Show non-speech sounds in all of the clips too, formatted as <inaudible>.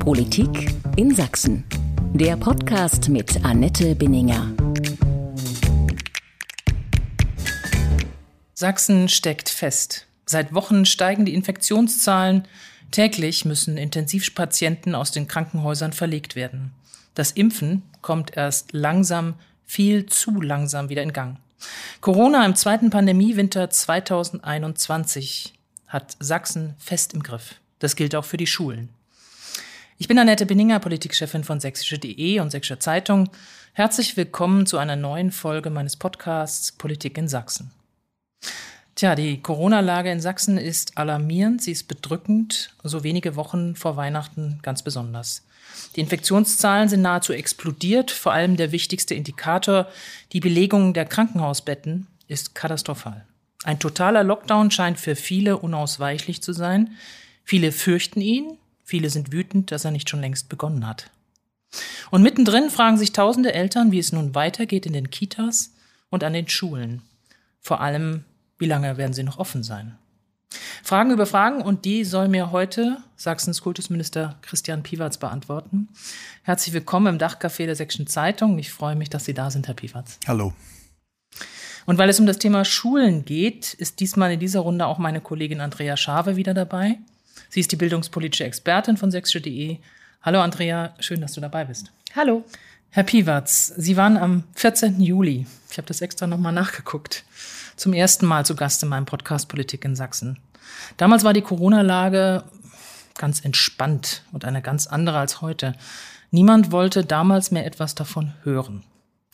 Politik in Sachsen. Der Podcast mit Annette Binninger. Sachsen steckt fest. Seit Wochen steigen die Infektionszahlen. Täglich müssen Intensivpatienten aus den Krankenhäusern verlegt werden. Das Impfen kommt erst langsam, viel zu langsam wieder in Gang. Corona im zweiten Pandemiewinter 2021 hat Sachsen fest im Griff. Das gilt auch für die Schulen. Ich bin Annette Binninger, Politikchefin von sächsische.de und Sächsische Zeitung. Herzlich willkommen zu einer neuen Folge meines Podcasts Politik in Sachsen. Tja, die Corona-Lage in Sachsen ist alarmierend, sie ist bedrückend, so wenige Wochen vor Weihnachten ganz besonders. Die Infektionszahlen sind nahezu explodiert, vor allem der wichtigste Indikator, die Belegung der Krankenhausbetten, ist katastrophal. Ein totaler Lockdown scheint für viele unausweichlich zu sein. Viele fürchten ihn, viele sind wütend, dass er nicht schon längst begonnen hat. Und mittendrin fragen sich tausende Eltern, wie es nun weitergeht in den Kitas und an den Schulen. Vor allem, wie lange werden sie noch offen sein? Fragen über Fragen und die soll mir heute Sachsens Kultusminister Christian Piwatz beantworten. Herzlich willkommen im Dachcafé der Sächsischen Zeitung. Ich freue mich, dass Sie da sind, Herr Piwatz. Hallo. Und weil es um das Thema Schulen geht, ist diesmal in dieser Runde auch meine Kollegin Andrea Schave wieder dabei. Sie ist die bildungspolitische Expertin von sächsische.de. Hallo Andrea, schön, dass du dabei bist. Hallo. Herr Piwatz, Sie waren am 14. Juli, ich habe das extra nochmal nachgeguckt, zum ersten Mal zu Gast in meinem Podcast Politik in Sachsen. Damals war die Corona-Lage ganz entspannt und eine ganz andere als heute. Niemand wollte damals mehr etwas davon hören.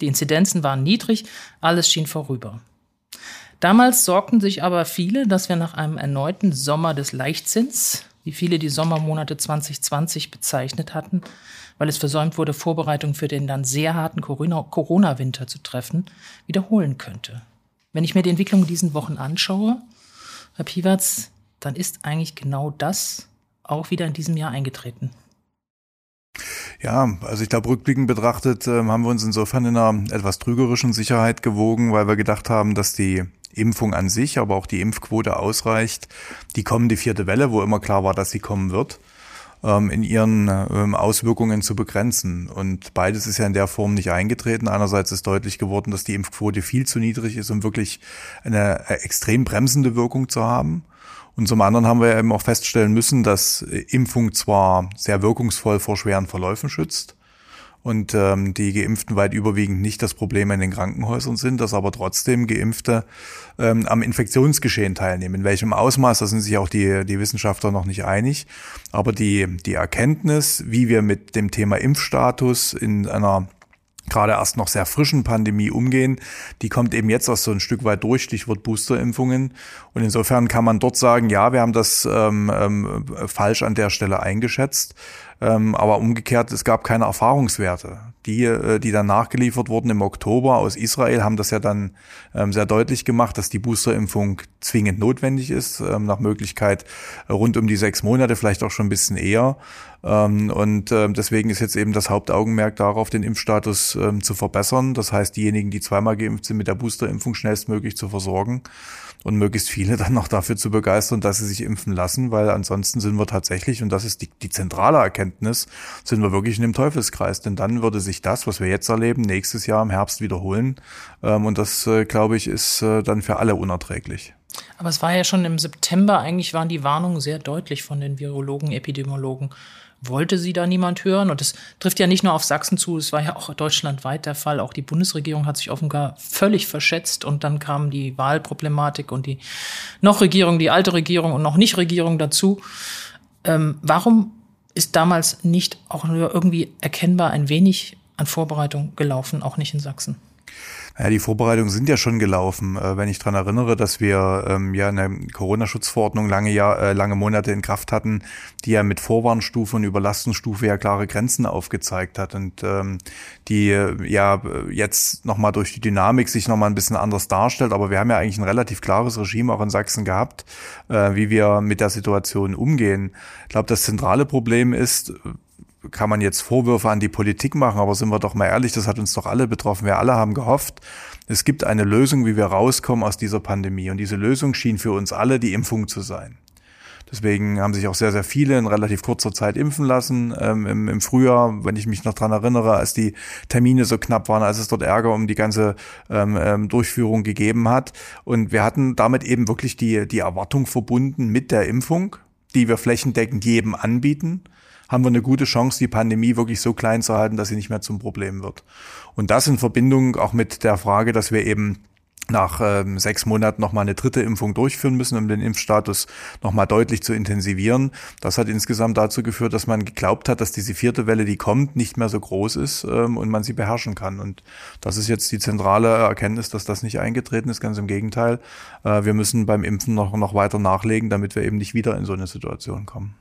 Die Inzidenzen waren niedrig, alles schien vorüber. Damals sorgten sich aber viele, dass wir nach einem erneuten Sommer des Leichtzins, wie viele die Sommermonate 2020 bezeichnet hatten, weil es versäumt wurde, Vorbereitungen für den dann sehr harten Corona-Winter zu treffen, wiederholen könnte. Wenn ich mir die Entwicklung in diesen Wochen anschaue, Herr Piwatz, dann ist eigentlich genau das auch wieder in diesem Jahr eingetreten. Ja, also ich glaube, rückblickend betrachtet äh, haben wir uns insofern in einer etwas trügerischen Sicherheit gewogen, weil wir gedacht haben, dass die Impfung an sich, aber auch die Impfquote ausreicht, die kommende vierte Welle, wo immer klar war, dass sie kommen wird, ähm, in ihren ähm, Auswirkungen zu begrenzen. Und beides ist ja in der Form nicht eingetreten. Einerseits ist deutlich geworden, dass die Impfquote viel zu niedrig ist, um wirklich eine äh, extrem bremsende Wirkung zu haben. Und zum anderen haben wir eben auch feststellen müssen, dass Impfung zwar sehr wirkungsvoll vor schweren Verläufen schützt, und ähm, die Geimpften weit überwiegend nicht das Problem in den Krankenhäusern sind, dass aber trotzdem Geimpfte ähm, am Infektionsgeschehen teilnehmen. In welchem Ausmaß, da sind sich auch die, die Wissenschaftler noch nicht einig. Aber die, die Erkenntnis, wie wir mit dem Thema Impfstatus in einer gerade erst noch sehr frischen Pandemie umgehen, die kommt eben jetzt auch so ein Stück weit durch, Stichwort Boosterimpfungen. Und insofern kann man dort sagen, ja, wir haben das ähm, ähm, falsch an der Stelle eingeschätzt. Ähm, aber umgekehrt, es gab keine Erfahrungswerte. Die, äh, die dann nachgeliefert wurden im Oktober aus Israel, haben das ja dann ähm, sehr deutlich gemacht, dass die Boosterimpfung zwingend notwendig ist, ähm, nach Möglichkeit rund um die sechs Monate, vielleicht auch schon ein bisschen eher. Ähm, und ähm, deswegen ist jetzt eben das Hauptaugenmerk darauf, den Impfstatus ähm, zu verbessern. Das heißt, diejenigen, die zweimal geimpft sind, mit der Boosterimpfung schnellstmöglich zu versorgen und möglichst viele dann noch dafür zu begeistern, dass sie sich impfen lassen, weil ansonsten sind wir tatsächlich, und das ist die, die zentrale Erkenntnis, sind wir wirklich in dem Teufelskreis. Denn dann würde sich das, was wir jetzt erleben, nächstes Jahr im Herbst wiederholen. Und das, äh, glaube ich, ist äh, dann für alle unerträglich. Aber es war ja schon im September, eigentlich waren die Warnungen sehr deutlich von den Virologen, Epidemiologen wollte sie da niemand hören. Und das trifft ja nicht nur auf Sachsen zu, es war ja auch deutschlandweit der Fall. Auch die Bundesregierung hat sich offenbar völlig verschätzt und dann kam die Wahlproblematik und die noch Regierung, die alte Regierung und noch nicht Regierung dazu. Ähm, warum ist damals nicht auch nur irgendwie erkennbar ein wenig an Vorbereitung gelaufen, auch nicht in Sachsen? Ja, die Vorbereitungen sind ja schon gelaufen. Äh, wenn ich dran erinnere, dass wir ähm, ja eine Corona-Schutzverordnung lange, Jahr, äh, lange Monate in Kraft hatten, die ja mit Vorwarnstufe und Überlastungsstufe ja klare Grenzen aufgezeigt hat und ähm, die äh, ja jetzt nochmal durch die Dynamik sich nochmal ein bisschen anders darstellt. Aber wir haben ja eigentlich ein relativ klares Regime auch in Sachsen gehabt, äh, wie wir mit der Situation umgehen. Ich glaube, das zentrale Problem ist, kann man jetzt Vorwürfe an die Politik machen, aber sind wir doch mal ehrlich, das hat uns doch alle betroffen. Wir alle haben gehofft, es gibt eine Lösung, wie wir rauskommen aus dieser Pandemie. Und diese Lösung schien für uns alle die Impfung zu sein. Deswegen haben sich auch sehr, sehr viele in relativ kurzer Zeit impfen lassen. Ähm, im, Im Frühjahr, wenn ich mich noch dran erinnere, als die Termine so knapp waren, als es dort Ärger um die ganze ähm, ähm, Durchführung gegeben hat. Und wir hatten damit eben wirklich die, die Erwartung verbunden mit der Impfung, die wir flächendeckend jedem anbieten haben wir eine gute Chance, die Pandemie wirklich so klein zu halten, dass sie nicht mehr zum Problem wird. Und das in Verbindung auch mit der Frage, dass wir eben nach ähm, sechs Monaten nochmal eine dritte Impfung durchführen müssen, um den Impfstatus nochmal deutlich zu intensivieren. Das hat insgesamt dazu geführt, dass man geglaubt hat, dass diese vierte Welle, die kommt, nicht mehr so groß ist ähm, und man sie beherrschen kann. Und das ist jetzt die zentrale Erkenntnis, dass das nicht eingetreten ist. Ganz im Gegenteil. Äh, wir müssen beim Impfen noch, noch weiter nachlegen, damit wir eben nicht wieder in so eine Situation kommen.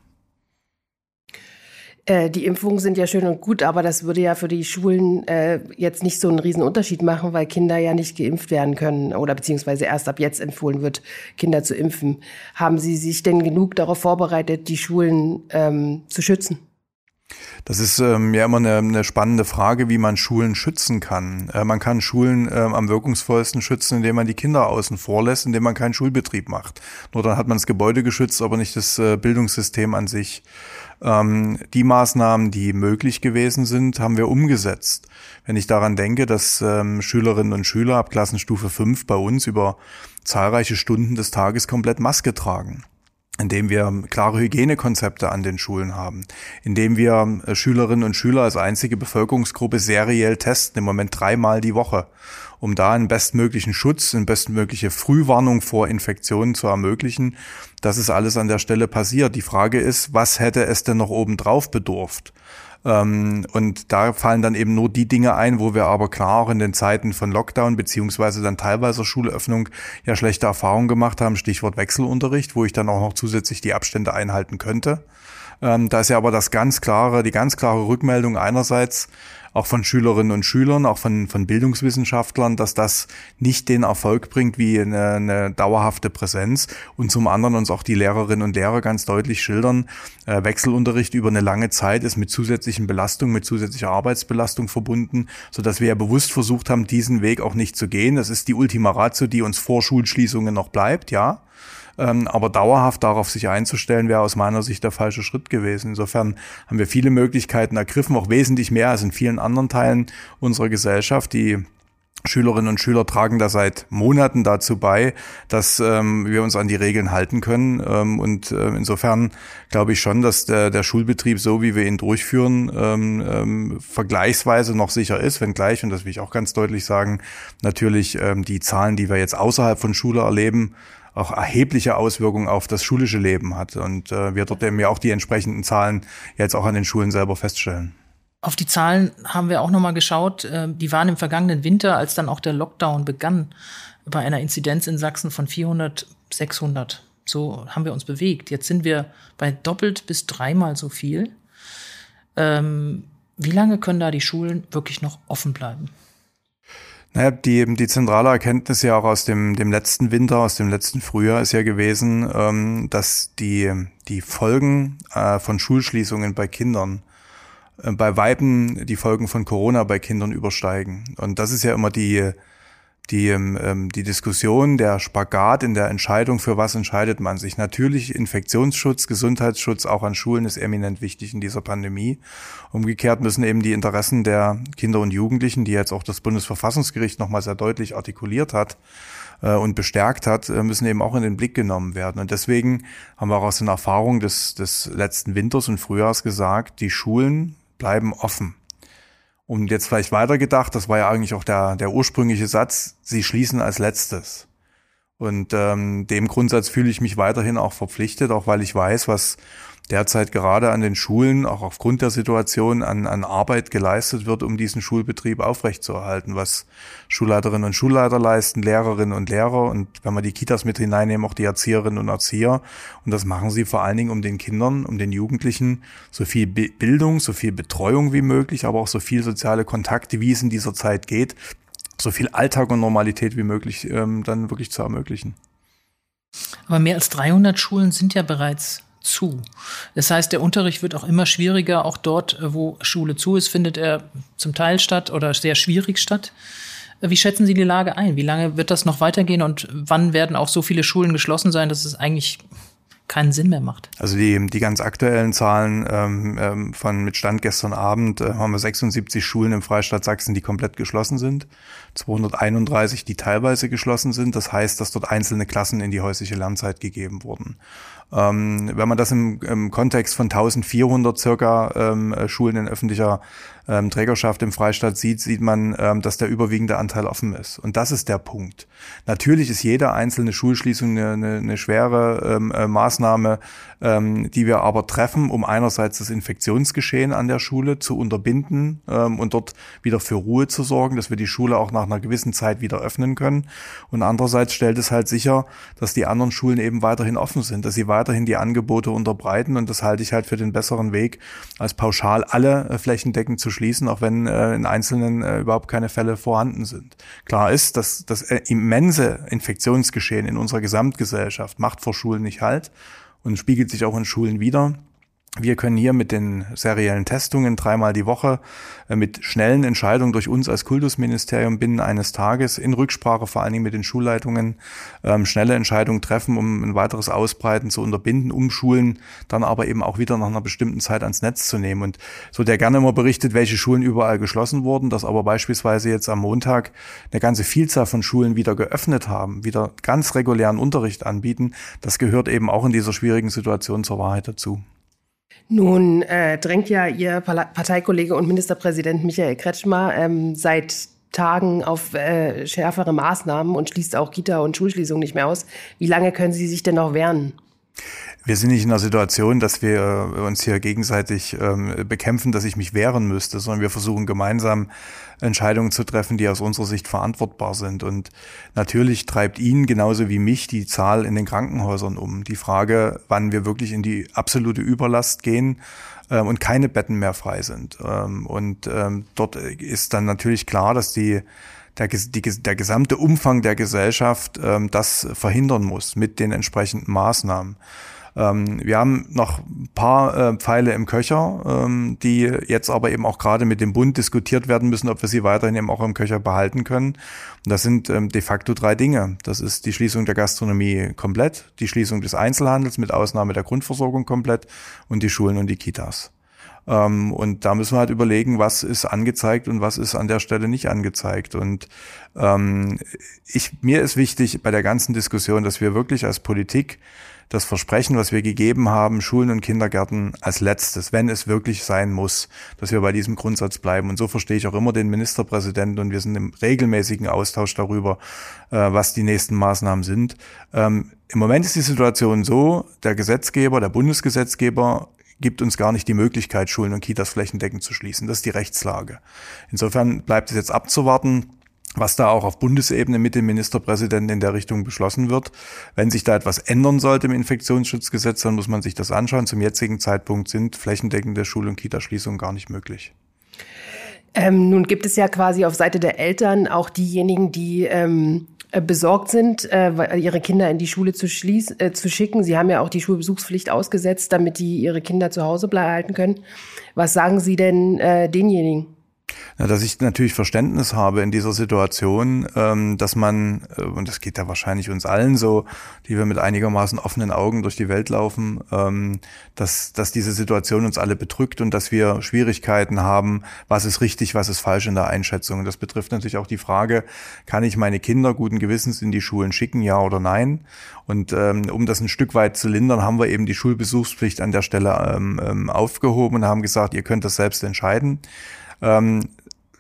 Äh, die Impfungen sind ja schön und gut, aber das würde ja für die Schulen äh, jetzt nicht so einen riesen Unterschied machen, weil Kinder ja nicht geimpft werden können oder beziehungsweise erst ab jetzt empfohlen wird, Kinder zu impfen. Haben Sie sich denn genug darauf vorbereitet, die Schulen ähm, zu schützen? Das ist ähm, ja immer eine, eine spannende Frage, wie man Schulen schützen kann. Äh, man kann Schulen ähm, am wirkungsvollsten schützen, indem man die Kinder außen vor lässt, indem man keinen Schulbetrieb macht. Nur dann hat man das Gebäude geschützt, aber nicht das äh, Bildungssystem an sich. Ähm, die Maßnahmen, die möglich gewesen sind, haben wir umgesetzt. Wenn ich daran denke, dass ähm, Schülerinnen und Schüler ab Klassenstufe 5 bei uns über zahlreiche Stunden des Tages komplett Maske tragen indem wir klare Hygienekonzepte an den Schulen haben, indem wir äh, Schülerinnen und Schüler als einzige Bevölkerungsgruppe seriell testen, im Moment dreimal die Woche um da einen bestmöglichen Schutz, eine bestmögliche Frühwarnung vor Infektionen zu ermöglichen. Das ist alles an der Stelle passiert. Die Frage ist, was hätte es denn noch obendrauf bedurft? Ähm, und da fallen dann eben nur die Dinge ein, wo wir aber klar auch in den Zeiten von Lockdown beziehungsweise dann teilweise Schulöffnung ja schlechte Erfahrungen gemacht haben. Stichwort Wechselunterricht, wo ich dann auch noch zusätzlich die Abstände einhalten könnte. Ähm, da ist ja aber das ganz klare, die ganz klare Rückmeldung einerseits auch von Schülerinnen und Schülern, auch von, von Bildungswissenschaftlern, dass das nicht den Erfolg bringt wie eine, eine dauerhafte Präsenz und zum anderen uns auch die Lehrerinnen und Lehrer ganz deutlich schildern, äh, Wechselunterricht über eine lange Zeit ist mit zusätzlichen Belastungen, mit zusätzlicher Arbeitsbelastung verbunden, so dass wir ja bewusst versucht haben, diesen Weg auch nicht zu gehen. Das ist die Ultima Ratio, die uns vor Schulschließungen noch bleibt, ja. Ähm, aber dauerhaft darauf sich einzustellen, wäre aus meiner Sicht der falsche Schritt gewesen. Insofern haben wir viele Möglichkeiten ergriffen, auch wesentlich mehr als in vielen anderen Teilen unserer Gesellschaft, die Schülerinnen und Schüler tragen da seit Monaten dazu bei, dass ähm, wir uns an die Regeln halten können. Ähm, und äh, insofern glaube ich schon, dass der, der Schulbetrieb, so wie wir ihn durchführen, ähm, ähm, vergleichsweise noch sicher ist, wenngleich, und das will ich auch ganz deutlich sagen, natürlich ähm, die Zahlen, die wir jetzt außerhalb von Schule erleben, auch erhebliche Auswirkungen auf das schulische Leben hat. Und äh, wir dort eben ja auch die entsprechenden Zahlen jetzt auch an den Schulen selber feststellen. Auf die Zahlen haben wir auch nochmal geschaut. Äh, die waren im vergangenen Winter, als dann auch der Lockdown begann, bei einer Inzidenz in Sachsen von 400, 600. So haben wir uns bewegt. Jetzt sind wir bei doppelt bis dreimal so viel. Ähm, wie lange können da die Schulen wirklich noch offen bleiben? Naja, die, die zentrale Erkenntnis ja auch aus dem, dem letzten Winter, aus dem letzten Frühjahr ist ja gewesen, ähm, dass die, die Folgen äh, von Schulschließungen bei Kindern äh, bei Weiben die Folgen von Corona bei Kindern übersteigen. Und das ist ja immer die, die, ähm, die Diskussion, der Spagat in der Entscheidung, für was entscheidet man sich. Natürlich Infektionsschutz, Gesundheitsschutz auch an Schulen ist eminent wichtig in dieser Pandemie. Umgekehrt müssen eben die Interessen der Kinder und Jugendlichen, die jetzt auch das Bundesverfassungsgericht nochmal sehr deutlich artikuliert hat, äh, und bestärkt hat, äh, müssen eben auch in den Blick genommen werden. Und deswegen haben wir auch aus den Erfahrungen des, des letzten Winters und Frühjahrs gesagt, die Schulen bleiben offen. Und jetzt vielleicht weitergedacht, das war ja eigentlich auch der, der ursprüngliche Satz, sie schließen als letztes. Und ähm, dem Grundsatz fühle ich mich weiterhin auch verpflichtet, auch weil ich weiß, was derzeit gerade an den Schulen, auch aufgrund der Situation, an, an Arbeit geleistet wird, um diesen Schulbetrieb aufrechtzuerhalten, was Schulleiterinnen und Schulleiter leisten, Lehrerinnen und Lehrer und wenn wir die Kitas mit hineinnehmen, auch die Erzieherinnen und Erzieher. Und das machen sie vor allen Dingen, um den Kindern, um den Jugendlichen so viel Bildung, so viel Betreuung wie möglich, aber auch so viel soziale Kontakte, wie es in dieser Zeit geht, so viel Alltag und Normalität wie möglich ähm, dann wirklich zu ermöglichen. Aber mehr als 300 Schulen sind ja bereits zu. Das heißt, der Unterricht wird auch immer schwieriger. Auch dort, äh, wo Schule zu ist, findet er zum Teil statt oder sehr schwierig statt. Äh, wie schätzen Sie die Lage ein? Wie lange wird das noch weitergehen und wann werden auch so viele Schulen geschlossen sein, dass es eigentlich keinen Sinn mehr macht. Also die, die ganz aktuellen Zahlen ähm, ähm von mit Stand gestern Abend äh, haben wir 76 Schulen im Freistaat Sachsen, die komplett geschlossen sind, 231, die teilweise geschlossen sind. Das heißt, dass dort einzelne Klassen in die häusliche Lernzeit gegeben wurden. Ähm, wenn man das im, im Kontext von 1400 circa ähm, äh, Schulen in öffentlicher ähm, Trägerschaft im Freistaat sieht, sieht man, ähm, dass der überwiegende Anteil offen ist. Und das ist der Punkt. Natürlich ist jede einzelne Schulschließung eine, eine, eine schwere ähm, äh, Maßnahme, ähm, die wir aber treffen, um einerseits das Infektionsgeschehen an der Schule zu unterbinden ähm, und dort wieder für Ruhe zu sorgen, dass wir die Schule auch nach einer gewissen Zeit wieder öffnen können. Und andererseits stellt es halt sicher, dass die anderen Schulen eben weiterhin offen sind, dass sie weiterhin die Angebote unterbreiten. Und das halte ich halt für den besseren Weg, als pauschal alle äh, flächendeckend zu schließen, auch wenn äh, in einzelnen äh, überhaupt keine Fälle vorhanden sind. Klar ist, dass das äh, immense Infektionsgeschehen in unserer Gesamtgesellschaft macht vor Schulen nicht halt und spiegelt sich auch in Schulen wieder. Wir können hier mit den seriellen Testungen dreimal die Woche äh, mit schnellen Entscheidungen durch uns als Kultusministerium binnen eines Tages in Rücksprache vor allen Dingen mit den Schulleitungen ähm, schnelle Entscheidungen treffen, um ein weiteres Ausbreiten zu unterbinden, um Schulen dann aber eben auch wieder nach einer bestimmten Zeit ans Netz zu nehmen. Und so der gerne immer berichtet, welche Schulen überall geschlossen wurden, dass aber beispielsweise jetzt am Montag eine ganze Vielzahl von Schulen wieder geöffnet haben, wieder ganz regulären Unterricht anbieten, das gehört eben auch in dieser schwierigen Situation zur Wahrheit dazu. Nun äh, drängt ja Ihr Parteikollege und Ministerpräsident Michael Kretschmer ähm, seit Tagen auf äh, schärfere Maßnahmen und schließt auch Kita- und Schulschließungen nicht mehr aus. Wie lange können Sie sich denn noch wehren? Wir sind nicht in der Situation, dass wir uns hier gegenseitig ähm, bekämpfen, dass ich mich wehren müsste, sondern wir versuchen gemeinsam Entscheidungen zu treffen, die aus unserer Sicht verantwortbar sind. Und natürlich treibt ihn genauso wie mich die Zahl in den Krankenhäusern um. Die Frage, wann wir wirklich in die absolute Überlast gehen ähm, und keine Betten mehr frei sind. Ähm, und ähm, dort ist dann natürlich klar, dass die der, die, der gesamte Umfang der Gesellschaft ähm, das verhindern muss mit den entsprechenden Maßnahmen. Ähm, wir haben noch ein paar äh, Pfeile im Köcher, ähm, die jetzt aber eben auch gerade mit dem Bund diskutiert werden müssen, ob wir sie weiterhin eben auch im Köcher behalten können. Und das sind ähm, de facto drei Dinge. Das ist die Schließung der Gastronomie komplett, die Schließung des Einzelhandels mit Ausnahme der Grundversorgung komplett und die Schulen und die Kitas. Ähm, und da müssen wir halt überlegen, was ist angezeigt und was ist an der Stelle nicht angezeigt. Und ähm, ich, mir ist wichtig bei der ganzen Diskussion, dass wir wirklich als Politik das Versprechen, was wir gegeben haben, Schulen und Kindergärten als letztes, wenn es wirklich sein muss, dass wir bei diesem Grundsatz bleiben. Und so verstehe ich auch immer den Ministerpräsidenten und wir sind im regelmäßigen Austausch darüber, äh, was die nächsten Maßnahmen sind. Ähm, Im Moment ist die Situation so, der Gesetzgeber, der Bundesgesetzgeber gibt uns gar nicht die Möglichkeit, Schulen und Kitas flächendeckend zu schließen. Das ist die Rechtslage. Insofern bleibt es jetzt abzuwarten, was da auch auf Bundesebene mit dem Ministerpräsidenten in der Richtung beschlossen wird. Wenn sich da etwas ändern sollte im Infektionsschutzgesetz, dann muss man sich das anschauen. Zum jetzigen Zeitpunkt sind flächendeckende Schul- und Kitaschließungen gar nicht möglich. Ähm, nun gibt es ja quasi auf Seite der Eltern auch diejenigen, die ähm, äh, besorgt sind, äh, ihre Kinder in die Schule zu, schließ, äh, zu schicken. Sie haben ja auch die Schulbesuchspflicht ausgesetzt, damit die ihre Kinder zu Hause bleiben können. Was sagen Sie denn äh, denjenigen? Ja, dass ich natürlich Verständnis habe in dieser Situation, ähm, dass man, äh, und das geht ja wahrscheinlich uns allen so, die wir mit einigermaßen offenen Augen durch die Welt laufen, ähm, dass, dass diese Situation uns alle bedrückt und dass wir Schwierigkeiten haben, was ist richtig, was ist falsch in der Einschätzung. Und das betrifft natürlich auch die Frage, kann ich meine Kinder guten Gewissens in die Schulen schicken, ja oder nein? Und ähm, um das ein Stück weit zu lindern, haben wir eben die Schulbesuchspflicht an der Stelle ähm, ähm aufgehoben und haben gesagt, ihr könnt das selbst entscheiden. Ähm,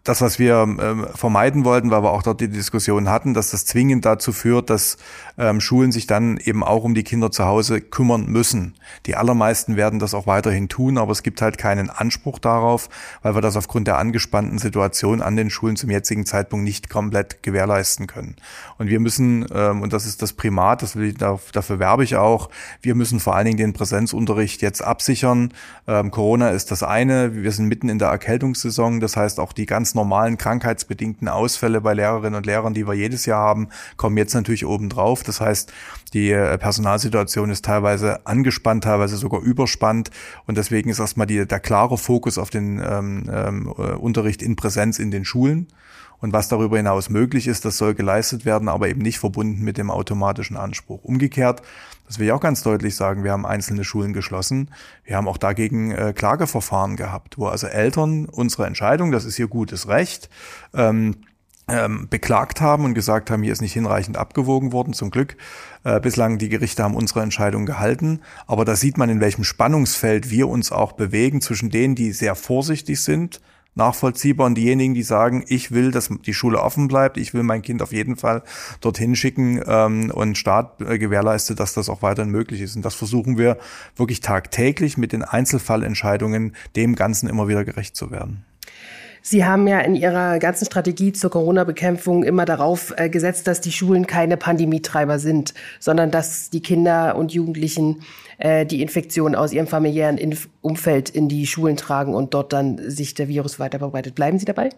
das, was wir ähm, vermeiden wollten, weil wir auch dort die Diskussion hatten, dass das zwingend dazu führt, dass ähm, Schulen sich dann eben auch um die Kinder zu Hause kümmern müssen. Die allermeisten werden das auch weiterhin tun, aber es gibt halt keinen Anspruch darauf, weil wir das aufgrund der angespannten Situation an den Schulen zum jetzigen Zeitpunkt nicht komplett gewährleisten können. Und wir müssen, ähm, und das ist das Primat, das will ich, dafür werbe ich auch, wir müssen vor allen Dingen den Präsenzunterricht jetzt absichern. Ähm, Corona ist das eine, wir sind mitten in der Erkältungssaison, das heißt auch die ganzen normalen krankheitsbedingten Ausfälle bei Lehrerinnen und Lehrern, die wir jedes Jahr haben, kommen jetzt natürlich obendrauf. Das heißt, die äh, Personalsituation ist teilweise angespannt, teilweise sogar überspannt. Und deswegen ist erstmal die, der klare Fokus auf den ähm, ähm, Unterricht in Präsenz in den Schulen. Und was darüber hinaus möglich ist, das soll geleistet werden, aber eben nicht verbunden mit dem automatischen Anspruch. Umgekehrt, das will ich auch ganz deutlich sagen, wir haben einzelne Schulen geschlossen. Wir haben auch dagegen äh, Klageverfahren gehabt, wo also Eltern unsere Entscheidung, das ist ihr gutes Recht, ähm, ähm, beklagt haben und gesagt haben, hier ist nicht hinreichend abgewogen worden. Zum Glück äh, bislang die Gerichte haben unsere Entscheidung gehalten. Aber da sieht man, in welchem Spannungsfeld wir uns auch bewegen zwischen denen, die sehr vorsichtig sind, nachvollziehbar und diejenigen, die sagen, ich will, dass die Schule offen bleibt, ich will mein Kind auf jeden Fall dorthin schicken ähm, und Staat äh, gewährleistet, dass das auch weiterhin möglich ist. Und das versuchen wir wirklich tagtäglich mit den Einzelfallentscheidungen dem Ganzen immer wieder gerecht zu werden. Sie haben ja in Ihrer ganzen Strategie zur Corona-Bekämpfung immer darauf äh, gesetzt, dass die Schulen keine Pandemietreiber sind, sondern dass die Kinder und Jugendlichen äh, die Infektion aus ihrem familiären Inf Umfeld in die Schulen tragen und dort dann sich der Virus weiter verbreitet. Bleiben Sie dabei?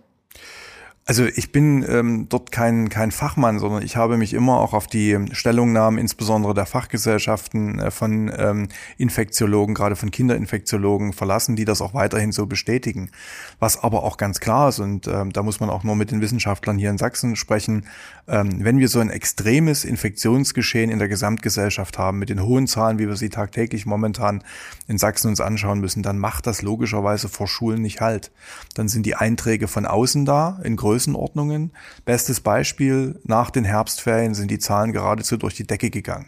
Also ich bin ähm, dort kein, kein Fachmann, sondern ich habe mich immer auch auf die Stellungnahmen, insbesondere der Fachgesellschaften äh, von ähm, Infektiologen, gerade von Kinderinfektiologen verlassen, die das auch weiterhin so bestätigen. Was aber auch ganz klar ist, und ähm, da muss man auch nur mit den Wissenschaftlern hier in Sachsen sprechen, ähm, wenn wir so ein extremes Infektionsgeschehen in der Gesamtgesellschaft haben, mit den hohen Zahlen, wie wir sie tagtäglich momentan in Sachsen uns anschauen müssen, dann macht das logischerweise vor Schulen nicht halt. Dann sind die Einträge von außen da, in Größe Größenordnungen. Bestes Beispiel, nach den Herbstferien sind die Zahlen geradezu durch die Decke gegangen.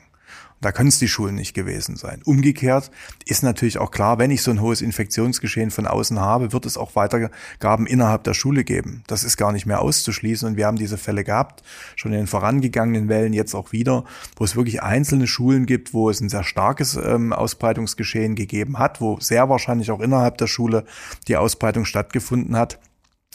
Da können es die Schulen nicht gewesen sein. Umgekehrt ist natürlich auch klar, wenn ich so ein hohes Infektionsgeschehen von außen habe, wird es auch Weitergaben innerhalb der Schule geben. Das ist gar nicht mehr auszuschließen. Und wir haben diese Fälle gehabt, schon in den vorangegangenen Wellen, jetzt auch wieder, wo es wirklich einzelne Schulen gibt, wo es ein sehr starkes ähm, Ausbreitungsgeschehen gegeben hat, wo sehr wahrscheinlich auch innerhalb der Schule die Ausbreitung stattgefunden hat.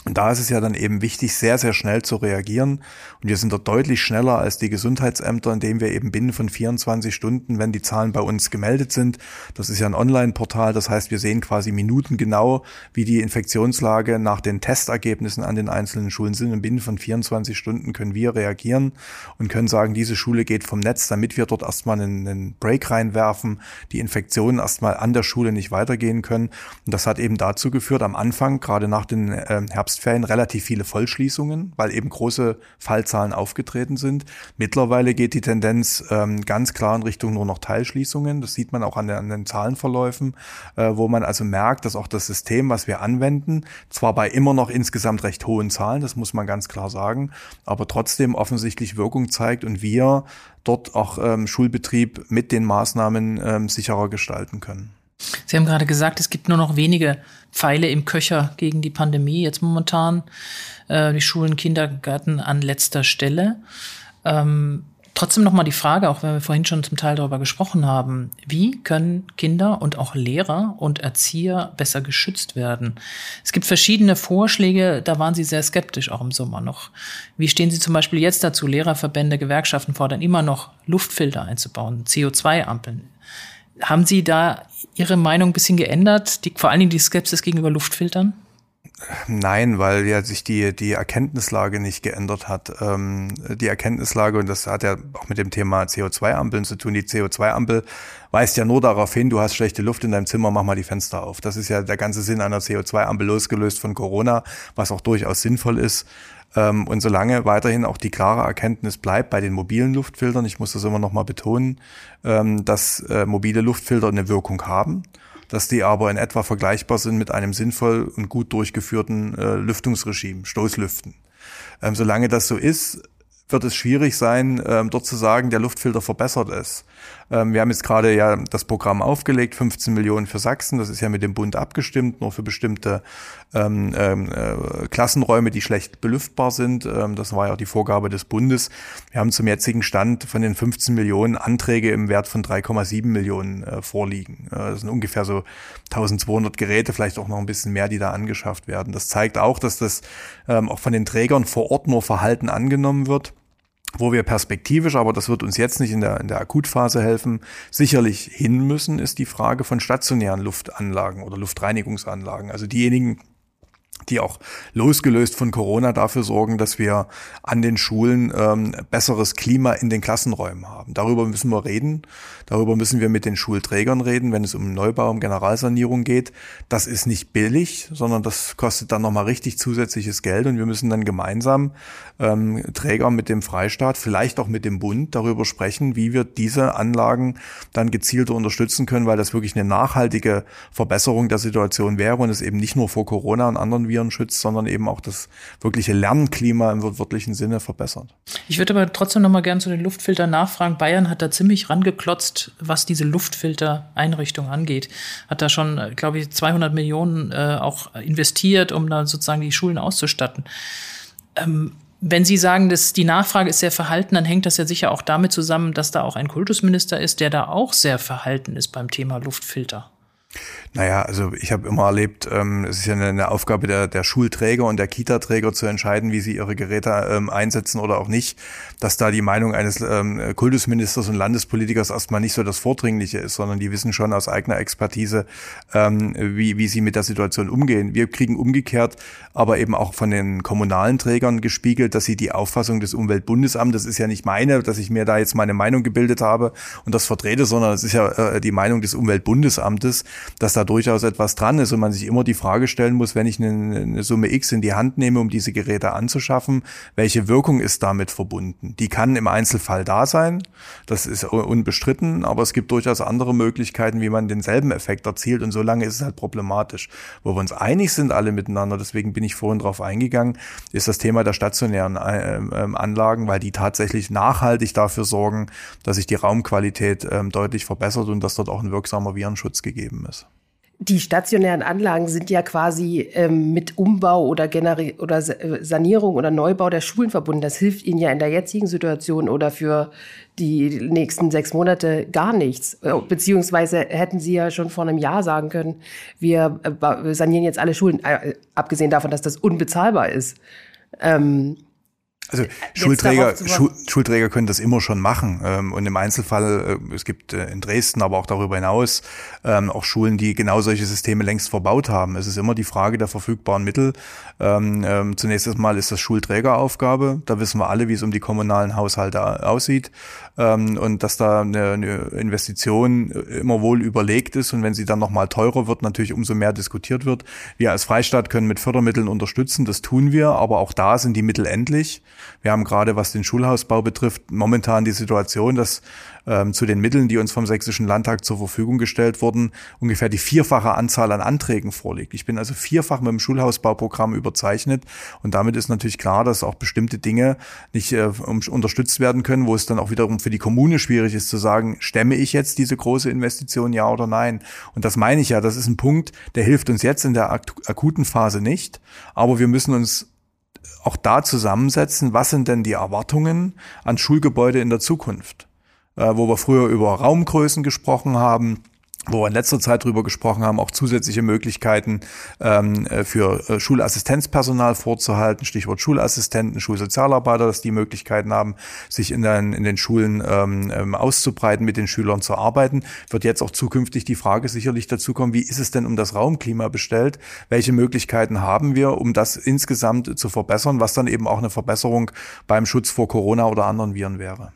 Und da ist es ja dann eben wichtig, sehr, sehr schnell zu reagieren. Und wir sind dort deutlich schneller als die Gesundheitsämter, indem wir eben binnen von 24 Stunden, wenn die Zahlen bei uns gemeldet sind, das ist ja ein Online-Portal, das heißt, wir sehen quasi minutengenau, wie die Infektionslage nach den Testergebnissen an den einzelnen Schulen sind. Und binnen von 24 Stunden können wir reagieren und können sagen, diese Schule geht vom Netz, damit wir dort erstmal einen, einen Break reinwerfen, die Infektionen erstmal an der Schule nicht weitergehen können. Und das hat eben dazu geführt, am Anfang, gerade nach den äh, Herbst Herbstferien relativ viele Vollschließungen, weil eben große Fallzahlen aufgetreten sind. Mittlerweile geht die Tendenz ähm, ganz klar in Richtung nur noch Teilschließungen. Das sieht man auch an, den, an den Zahlenverläufen, äh, wo man also merkt, dass auch das System, was wir anwenden, zwar bei immer noch insgesamt recht hohen Zahlen, das muss man ganz klar sagen, aber trotzdem offensichtlich Wirkung zeigt und wir dort auch ähm, Schulbetrieb mit den Maßnahmen ähm, sicherer gestalten können. Sie haben gerade gesagt, es gibt nur noch wenige Pfeile im Köcher gegen die Pandemie jetzt momentan. Äh, die Schulen, Kindergärten an letzter Stelle. Ähm, trotzdem noch mal die Frage, auch wenn wir vorhin schon zum Teil darüber gesprochen haben, wie können Kinder und auch Lehrer und Erzieher besser geschützt werden? Es gibt verschiedene Vorschläge, da waren Sie sehr skeptisch auch im Sommer noch. Wie stehen Sie zum Beispiel jetzt dazu? Lehrerverbände, Gewerkschaften fordern immer noch Luftfilter einzubauen, CO2-Ampeln. Haben Sie da Ihre Meinung ein bisschen geändert, die, vor allen Dingen die Skepsis gegenüber Luftfiltern? Nein, weil ja sich die, die Erkenntnislage nicht geändert hat. Ähm, die Erkenntnislage, und das hat ja auch mit dem Thema CO2-Ampeln zu tun, die CO2-Ampel weist ja nur darauf hin, du hast schlechte Luft in deinem Zimmer, mach mal die Fenster auf. Das ist ja der ganze Sinn einer CO2-Ampel losgelöst von Corona, was auch durchaus sinnvoll ist. Ähm, und solange weiterhin auch die klare Erkenntnis bleibt bei den mobilen Luftfiltern, ich muss das immer noch mal betonen, ähm, dass äh, mobile Luftfilter eine Wirkung haben, dass die aber in etwa vergleichbar sind mit einem sinnvoll und gut durchgeführten äh, Lüftungsregime, Stoßlüften. Ähm, solange das so ist, wird es schwierig sein, dort zu sagen, der Luftfilter verbessert es. Ähm, wir haben jetzt gerade ja das Programm aufgelegt, 15 Millionen für Sachsen. Das ist ja mit dem Bund abgestimmt, nur für bestimmte ähm, ähm, äh, Klassenräume, die schlecht belüftbar sind. Ähm, das war ja auch die Vorgabe des Bundes. Wir haben zum jetzigen Stand von den 15 Millionen Anträge im Wert von 3,7 Millionen äh, vorliegen. Äh, das sind ungefähr so 1200 Geräte, vielleicht auch noch ein bisschen mehr, die da angeschafft werden. Das zeigt auch, dass das ähm, auch von den Trägern vor Ort nur Verhalten angenommen wird wo wir perspektivisch, aber das wird uns jetzt nicht in der, in der Akutphase helfen, sicherlich hin müssen, ist die Frage von stationären Luftanlagen oder Luftreinigungsanlagen. Also diejenigen, die auch losgelöst von Corona dafür sorgen, dass wir an den Schulen ähm, besseres Klima in den Klassenräumen haben. Darüber müssen wir reden. Darüber müssen wir mit den Schulträgern reden, wenn es um Neubau, um Generalsanierung geht. Das ist nicht billig, sondern das kostet dann nochmal richtig zusätzliches Geld und wir müssen dann gemeinsam ähm, Träger mit dem Freistaat, vielleicht auch mit dem Bund darüber sprechen, wie wir diese Anlagen dann gezielter unterstützen können, weil das wirklich eine nachhaltige Verbesserung der Situation wäre und es eben nicht nur vor Corona und anderen Viren schützt, sondern eben auch das wirkliche Lernklima im wörtlichen Sinne verbessert. Ich würde aber trotzdem noch mal gern zu den Luftfiltern nachfragen. Bayern hat da ziemlich rangeklotzt, was diese Luftfiltereinrichtung angeht. Hat da schon, äh, glaube ich, 200 Millionen äh, auch investiert, um da sozusagen die Schulen auszustatten. Ähm, wenn Sie sagen, dass die Nachfrage ist sehr verhalten, dann hängt das ja sicher auch damit zusammen, dass da auch ein Kultusminister ist, der da auch sehr verhalten ist beim Thema Luftfilter. Naja, also ich habe immer erlebt, ähm, es ist ja eine, Aufgabe der, der Schulträger und der Kita-Träger zu entscheiden, wie sie ihre Geräte ähm, einsetzen oder auch nicht, dass da die Meinung eines ähm, Kultusministers und Landespolitikers erstmal nicht so das Vordringliche ist, sondern die wissen schon aus eigener Expertise, ähm, wie, wie sie mit der Situation umgehen. Wir kriegen umgekehrt aber eben auch von den kommunalen Trägern gespiegelt, dass sie die Auffassung des Umweltbundesamtes, das ist ja nicht meine, dass ich mir da jetzt meine Meinung gebildet habe und das vertrete, sondern es ist ja äh, die Meinung des Umweltbundesamtes, dass da durchaus etwas dran ist und man sich immer die Frage stellen muss, wenn ich eine, eine Summe X in die Hand nehme, um diese Geräte anzuschaffen, welche Wirkung ist damit verbunden? Die kann im Einzelfall da sein, das ist unbestritten, aber es gibt durchaus andere Möglichkeiten, wie man denselben Effekt erzielt und solange ist es halt problematisch. Wo wir uns einig sind alle miteinander, deswegen bin ich vorhin drauf eingegangen, ist das Thema der stationären äh, äh, Anlagen, weil die tatsächlich nachhaltig dafür sorgen, dass sich die Raumqualität äh, deutlich verbessert und dass dort auch ein wirksamer Virenschutz gegeben ist. Die stationären Anlagen sind ja quasi ähm, mit Umbau oder, Generi oder äh, Sanierung oder Neubau der Schulen verbunden. Das hilft ihnen ja in der jetzigen Situation oder für die nächsten sechs Monate gar nichts. Äh, beziehungsweise hätten sie ja schon vor einem Jahr sagen können, wir äh, sanieren jetzt alle Schulen, äh, abgesehen davon, dass das unbezahlbar ist. Ähm, also Schulträger, Schul Schulträger können das immer schon machen. Ähm, und im Einzelfall, äh, es gibt äh, in Dresden, aber auch darüber hinaus, ähm, auch Schulen, die genau solche Systeme längst verbaut haben. Es ist immer die Frage der verfügbaren Mittel. Ähm, zunächst einmal ist das Schulträgeraufgabe. Da wissen wir alle, wie es um die kommunalen Haushalte aussieht. Und dass da eine Investition äh, immer wohl überlegt ist. Und wenn sie dann nochmal teurer wird, natürlich umso mehr diskutiert wird. Wir als Freistaat können mit Fördermitteln unterstützen. Das tun wir. Aber auch da sind die Mittel endlich. Wir haben gerade, was den Schulhausbau betrifft, momentan die Situation, dass ähm, zu den Mitteln, die uns vom Sächsischen Landtag zur Verfügung gestellt wurden, ungefähr die vierfache Anzahl an Anträgen vorliegt. Ich bin also vierfach mit dem Schulhausbauprogramm überzeichnet und damit ist natürlich klar, dass auch bestimmte Dinge nicht äh, unterstützt werden können, wo es dann auch wiederum für die Kommune schwierig ist zu sagen, stemme ich jetzt diese große Investition ja oder nein? Und das meine ich ja, das ist ein Punkt, der hilft uns jetzt in der akuten Phase nicht, aber wir müssen uns auch da zusammensetzen, was sind denn die Erwartungen an Schulgebäude in der Zukunft, wo wir früher über Raumgrößen gesprochen haben, wo wir in letzter Zeit drüber gesprochen haben, auch zusätzliche Möglichkeiten ähm, äh, für äh, Schulassistenzpersonal vorzuhalten, Stichwort Schulassistenten, Schulsozialarbeiter, dass die Möglichkeiten haben, sich in den, in den Schulen ähm, ähm, auszubreiten, mit den Schülern zu arbeiten, wird jetzt auch zukünftig die Frage sicherlich dazu kommen, wie ist es denn um das Raumklima bestellt? Welche Möglichkeiten haben wir, um das insgesamt zu verbessern, was dann eben auch eine Verbesserung beim Schutz vor Corona oder anderen Viren wäre?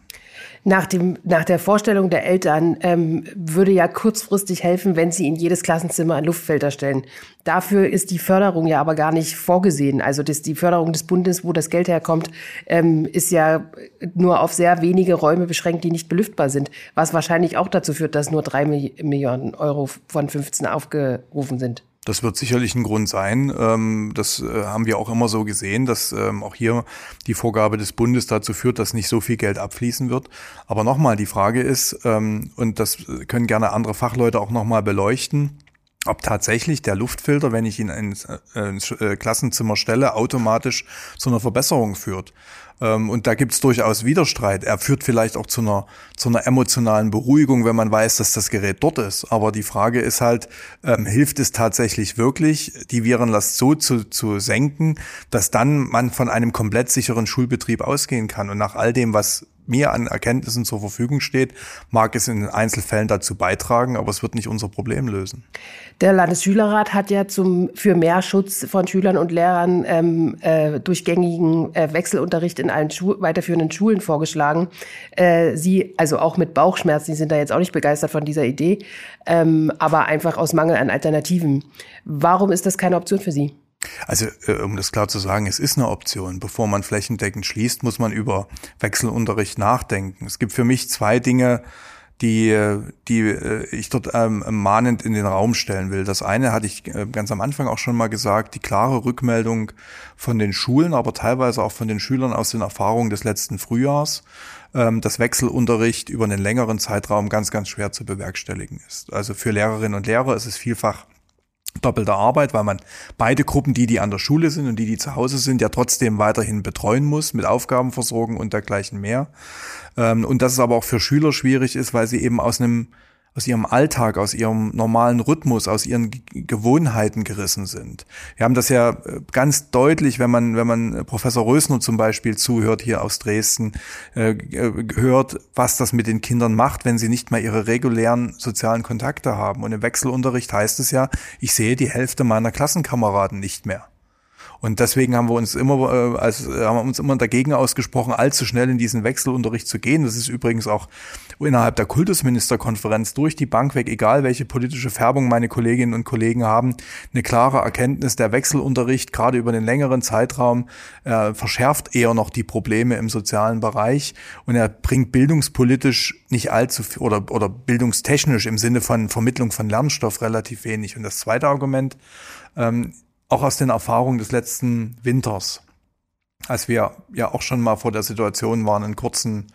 Nach, dem, nach der Vorstellung der Eltern ähm, würde ja kurzfristig helfen, wenn sie in jedes Klassenzimmer ein Luftfilter stellen. Dafür ist die Förderung ja aber gar nicht vorgesehen. Also das, die Förderung des Bundes, wo das Geld herkommt, ähm, ist ja nur auf sehr wenige Räume beschränkt, die nicht belüftbar sind. Was wahrscheinlich auch dazu führt, dass nur drei Millionen Euro von 15 aufgerufen sind. Das wird sicherlich ein Grund sein. Ähm, das äh, haben wir auch immer so gesehen, dass ähm, auch hier die Vorgabe des Bundes dazu führt, dass nicht so viel Geld abfließen wird. Aber nochmal, die Frage ist, ähm, und das können gerne andere Fachleute auch nochmal beleuchten, ob tatsächlich der Luftfilter, wenn ich ihn ins, äh, ins äh, Klassenzimmer stelle, automatisch zu einer Verbesserung führt. Ähm, und da gibt es durchaus Widerstreit. Er führt vielleicht auch zu einer, zu einer emotionalen Beruhigung, wenn man weiß, dass das Gerät dort ist. Aber die Frage ist halt, ähm, hilft es tatsächlich wirklich, die Virenlast so zu, zu senken, dass dann man von einem komplett sicheren Schulbetrieb ausgehen kann? Und nach all dem, was mir an Erkenntnissen zur Verfügung steht, mag es in Einzelfällen dazu beitragen, aber es wird nicht unser Problem lösen. Der Landesschülerrat hat ja zum, für mehr Schutz von Schülern und Lehrern ähm, äh, durchgängigen äh, Wechselunterricht in allen Schu weiterführenden Schulen vorgeschlagen. Äh, Sie, also auch mit Bauchschmerzen, Sie sind da jetzt auch nicht begeistert von dieser Idee, ähm, aber einfach aus Mangel an Alternativen. Warum ist das keine Option für Sie? Also, äh, um das klar zu sagen, es ist eine Option. Bevor man flächendeckend schließt, muss man über Wechselunterricht nachdenken. Es gibt für mich zwei Dinge, die, die äh, ich dort ähm, mahnend in den Raum stellen will. Das eine hatte ich äh, ganz am Anfang auch schon mal gesagt, die klare Rückmeldung von den Schulen, aber teilweise auch von den Schülern aus den Erfahrungen des letzten Frühjahrs, ähm, dass Wechselunterricht über einen längeren Zeitraum ganz, ganz schwer zu bewerkstelligen ist. Also für Lehrerinnen und Lehrer ist es vielfach doppelte Arbeit, weil man beide Gruppen, die, die an der Schule sind und die, die zu Hause sind, ja trotzdem weiterhin betreuen muss mit Aufgabenversorgung und dergleichen mehr. Ähm, und dass es aber auch für Schüler schwierig ist, weil sie eben aus einem aus ihrem Alltag, aus ihrem normalen Rhythmus, aus ihren Gewohnheiten gerissen sind. Wir haben das ja äh, ganz deutlich, wenn man, wenn man Professor Rösner zum Beispiel zuhört hier aus Dresden, äh, äh, hört, was das mit den Kindern macht, wenn sie nicht mehr ihre regulären sozialen Kontakte haben. Und im Wechselunterricht heißt es ja, ich sehe die Hälfte meiner Klassenkameraden nicht mehr. Und deswegen haben wir uns immer, äh, als, haben wir uns immer dagegen ausgesprochen, allzu schnell in diesen Wechselunterricht zu gehen. Das ist übrigens auch innerhalb der Kultusministerkonferenz durch die Bank weg, egal welche politische Färbung meine Kolleginnen und Kollegen haben, eine klare Erkenntnis, der Wechselunterricht gerade über den längeren Zeitraum äh, verschärft eher noch die Probleme im sozialen Bereich und er bringt bildungspolitisch nicht allzu viel oder, oder bildungstechnisch im Sinne von Vermittlung von Lernstoff relativ wenig. Und das zweite Argument, ähm, auch aus den Erfahrungen des letzten Winters, als wir ja auch schon mal vor der Situation waren, einen kurzen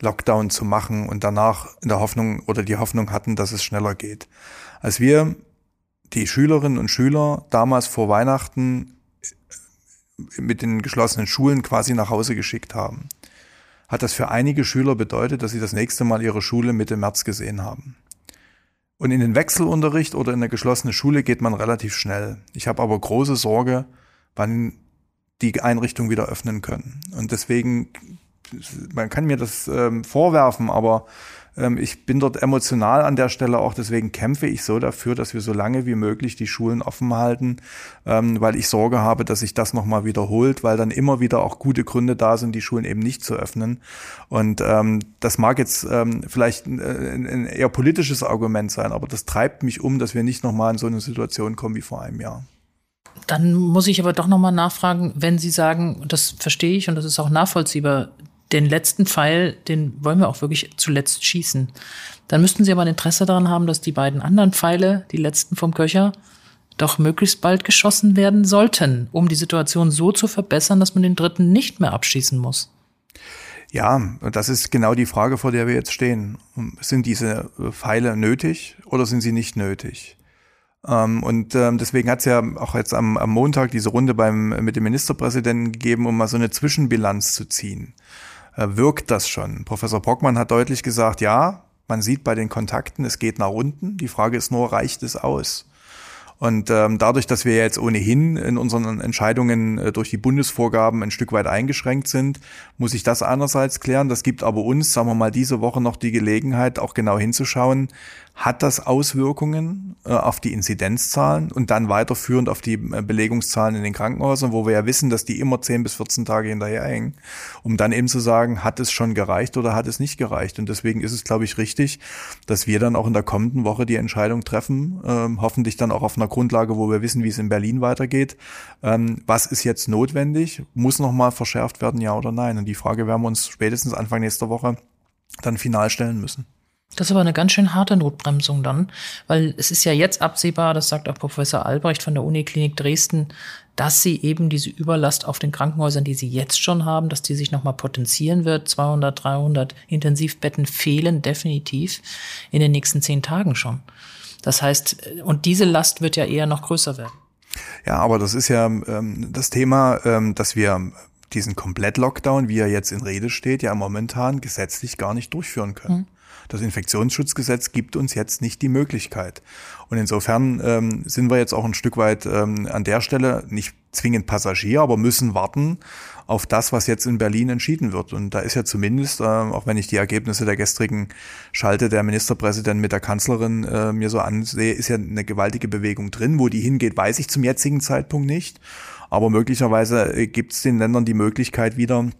Lockdown zu machen und danach in der Hoffnung oder die Hoffnung hatten, dass es schneller geht. Als wir die Schülerinnen und Schüler damals vor Weihnachten mit den geschlossenen Schulen quasi nach Hause geschickt haben, hat das für einige Schüler bedeutet, dass sie das nächste Mal ihre Schule Mitte März gesehen haben. Und in den Wechselunterricht oder in eine geschlossene Schule geht man relativ schnell. Ich habe aber große Sorge, wann die Einrichtungen wieder öffnen können. Und deswegen, man kann mir das ähm, vorwerfen, aber ich bin dort emotional an der Stelle auch, deswegen kämpfe ich so dafür, dass wir so lange wie möglich die Schulen offen halten, ähm, weil ich Sorge habe, dass sich das nochmal wiederholt, weil dann immer wieder auch gute Gründe da sind, die Schulen eben nicht zu öffnen. Und ähm, das mag jetzt ähm, vielleicht ein eher politisches Argument sein, aber das treibt mich um, dass wir nicht nochmal in so eine Situation kommen wie vor einem Jahr. Dann muss ich aber doch nochmal nachfragen, wenn Sie sagen, das verstehe ich und das ist auch nachvollziehbar, den letzten Pfeil, den wollen wir auch wirklich zuletzt schießen. Dann müssten Sie aber ein Interesse daran haben, dass die beiden anderen Pfeile, die letzten vom Köcher, doch möglichst bald geschossen werden sollten, um die Situation so zu verbessern, dass man den dritten nicht mehr abschießen muss. Ja, das ist genau die Frage, vor der wir jetzt stehen. Sind diese Pfeile nötig oder sind sie nicht nötig? Ähm, und ähm, deswegen hat es ja auch jetzt am, am Montag diese Runde beim, mit dem Ministerpräsidenten gegeben, um mal so eine Zwischenbilanz zu ziehen. Äh, wirkt das schon? Professor Brockmann hat deutlich gesagt, ja, man sieht bei den Kontakten, es geht nach unten. Die Frage ist nur, reicht es aus? Und ähm, dadurch, dass wir jetzt ohnehin in unseren Entscheidungen äh, durch die Bundesvorgaben ein Stück weit eingeschränkt sind, muss ich das einerseits klären. Das gibt aber uns, sagen wir mal, diese Woche noch die Gelegenheit, auch genau hinzuschauen, hat das Auswirkungen äh, auf die Inzidenzzahlen und dann weiterführend auf die äh, Belegungszahlen in den Krankenhäusern, wo wir ja wissen, dass die immer 10 bis 14 Tage hinterherhängen, um dann eben zu sagen, hat es schon gereicht oder hat es nicht gereicht. Und deswegen ist es, glaube ich, richtig, dass wir dann auch in der kommenden Woche die Entscheidung treffen, äh, hoffentlich dann auch auf einer Grundlage, wo wir wissen, wie es in Berlin weitergeht. Ähm, was ist jetzt notwendig? Muss nochmal verschärft werden, ja oder nein? Und die Frage werden wir uns spätestens Anfang nächster Woche dann final stellen müssen. Das ist aber eine ganz schön harte Notbremsung dann, weil es ist ja jetzt absehbar, das sagt auch Professor Albrecht von der Uniklinik Dresden, dass sie eben diese Überlast auf den Krankenhäusern, die sie jetzt schon haben, dass die sich nochmal potenzieren wird. 200, 300 Intensivbetten fehlen definitiv in den nächsten zehn Tagen schon. Das heißt, und diese Last wird ja eher noch größer werden. Ja, aber das ist ja ähm, das Thema, ähm, dass wir diesen Komplett-Lockdown, wie er jetzt in Rede steht, ja momentan gesetzlich gar nicht durchführen können. Mhm. Das Infektionsschutzgesetz gibt uns jetzt nicht die Möglichkeit. Und insofern ähm, sind wir jetzt auch ein Stück weit ähm, an der Stelle nicht zwingend Passagier, aber müssen warten auf das, was jetzt in Berlin entschieden wird. Und da ist ja zumindest, äh, auch wenn ich die Ergebnisse der gestrigen Schalte der Ministerpräsident mit der Kanzlerin äh, mir so ansehe, ist ja eine gewaltige Bewegung drin. Wo die hingeht, weiß ich zum jetzigen Zeitpunkt nicht. Aber möglicherweise äh, gibt es den Ländern die Möglichkeit wieder,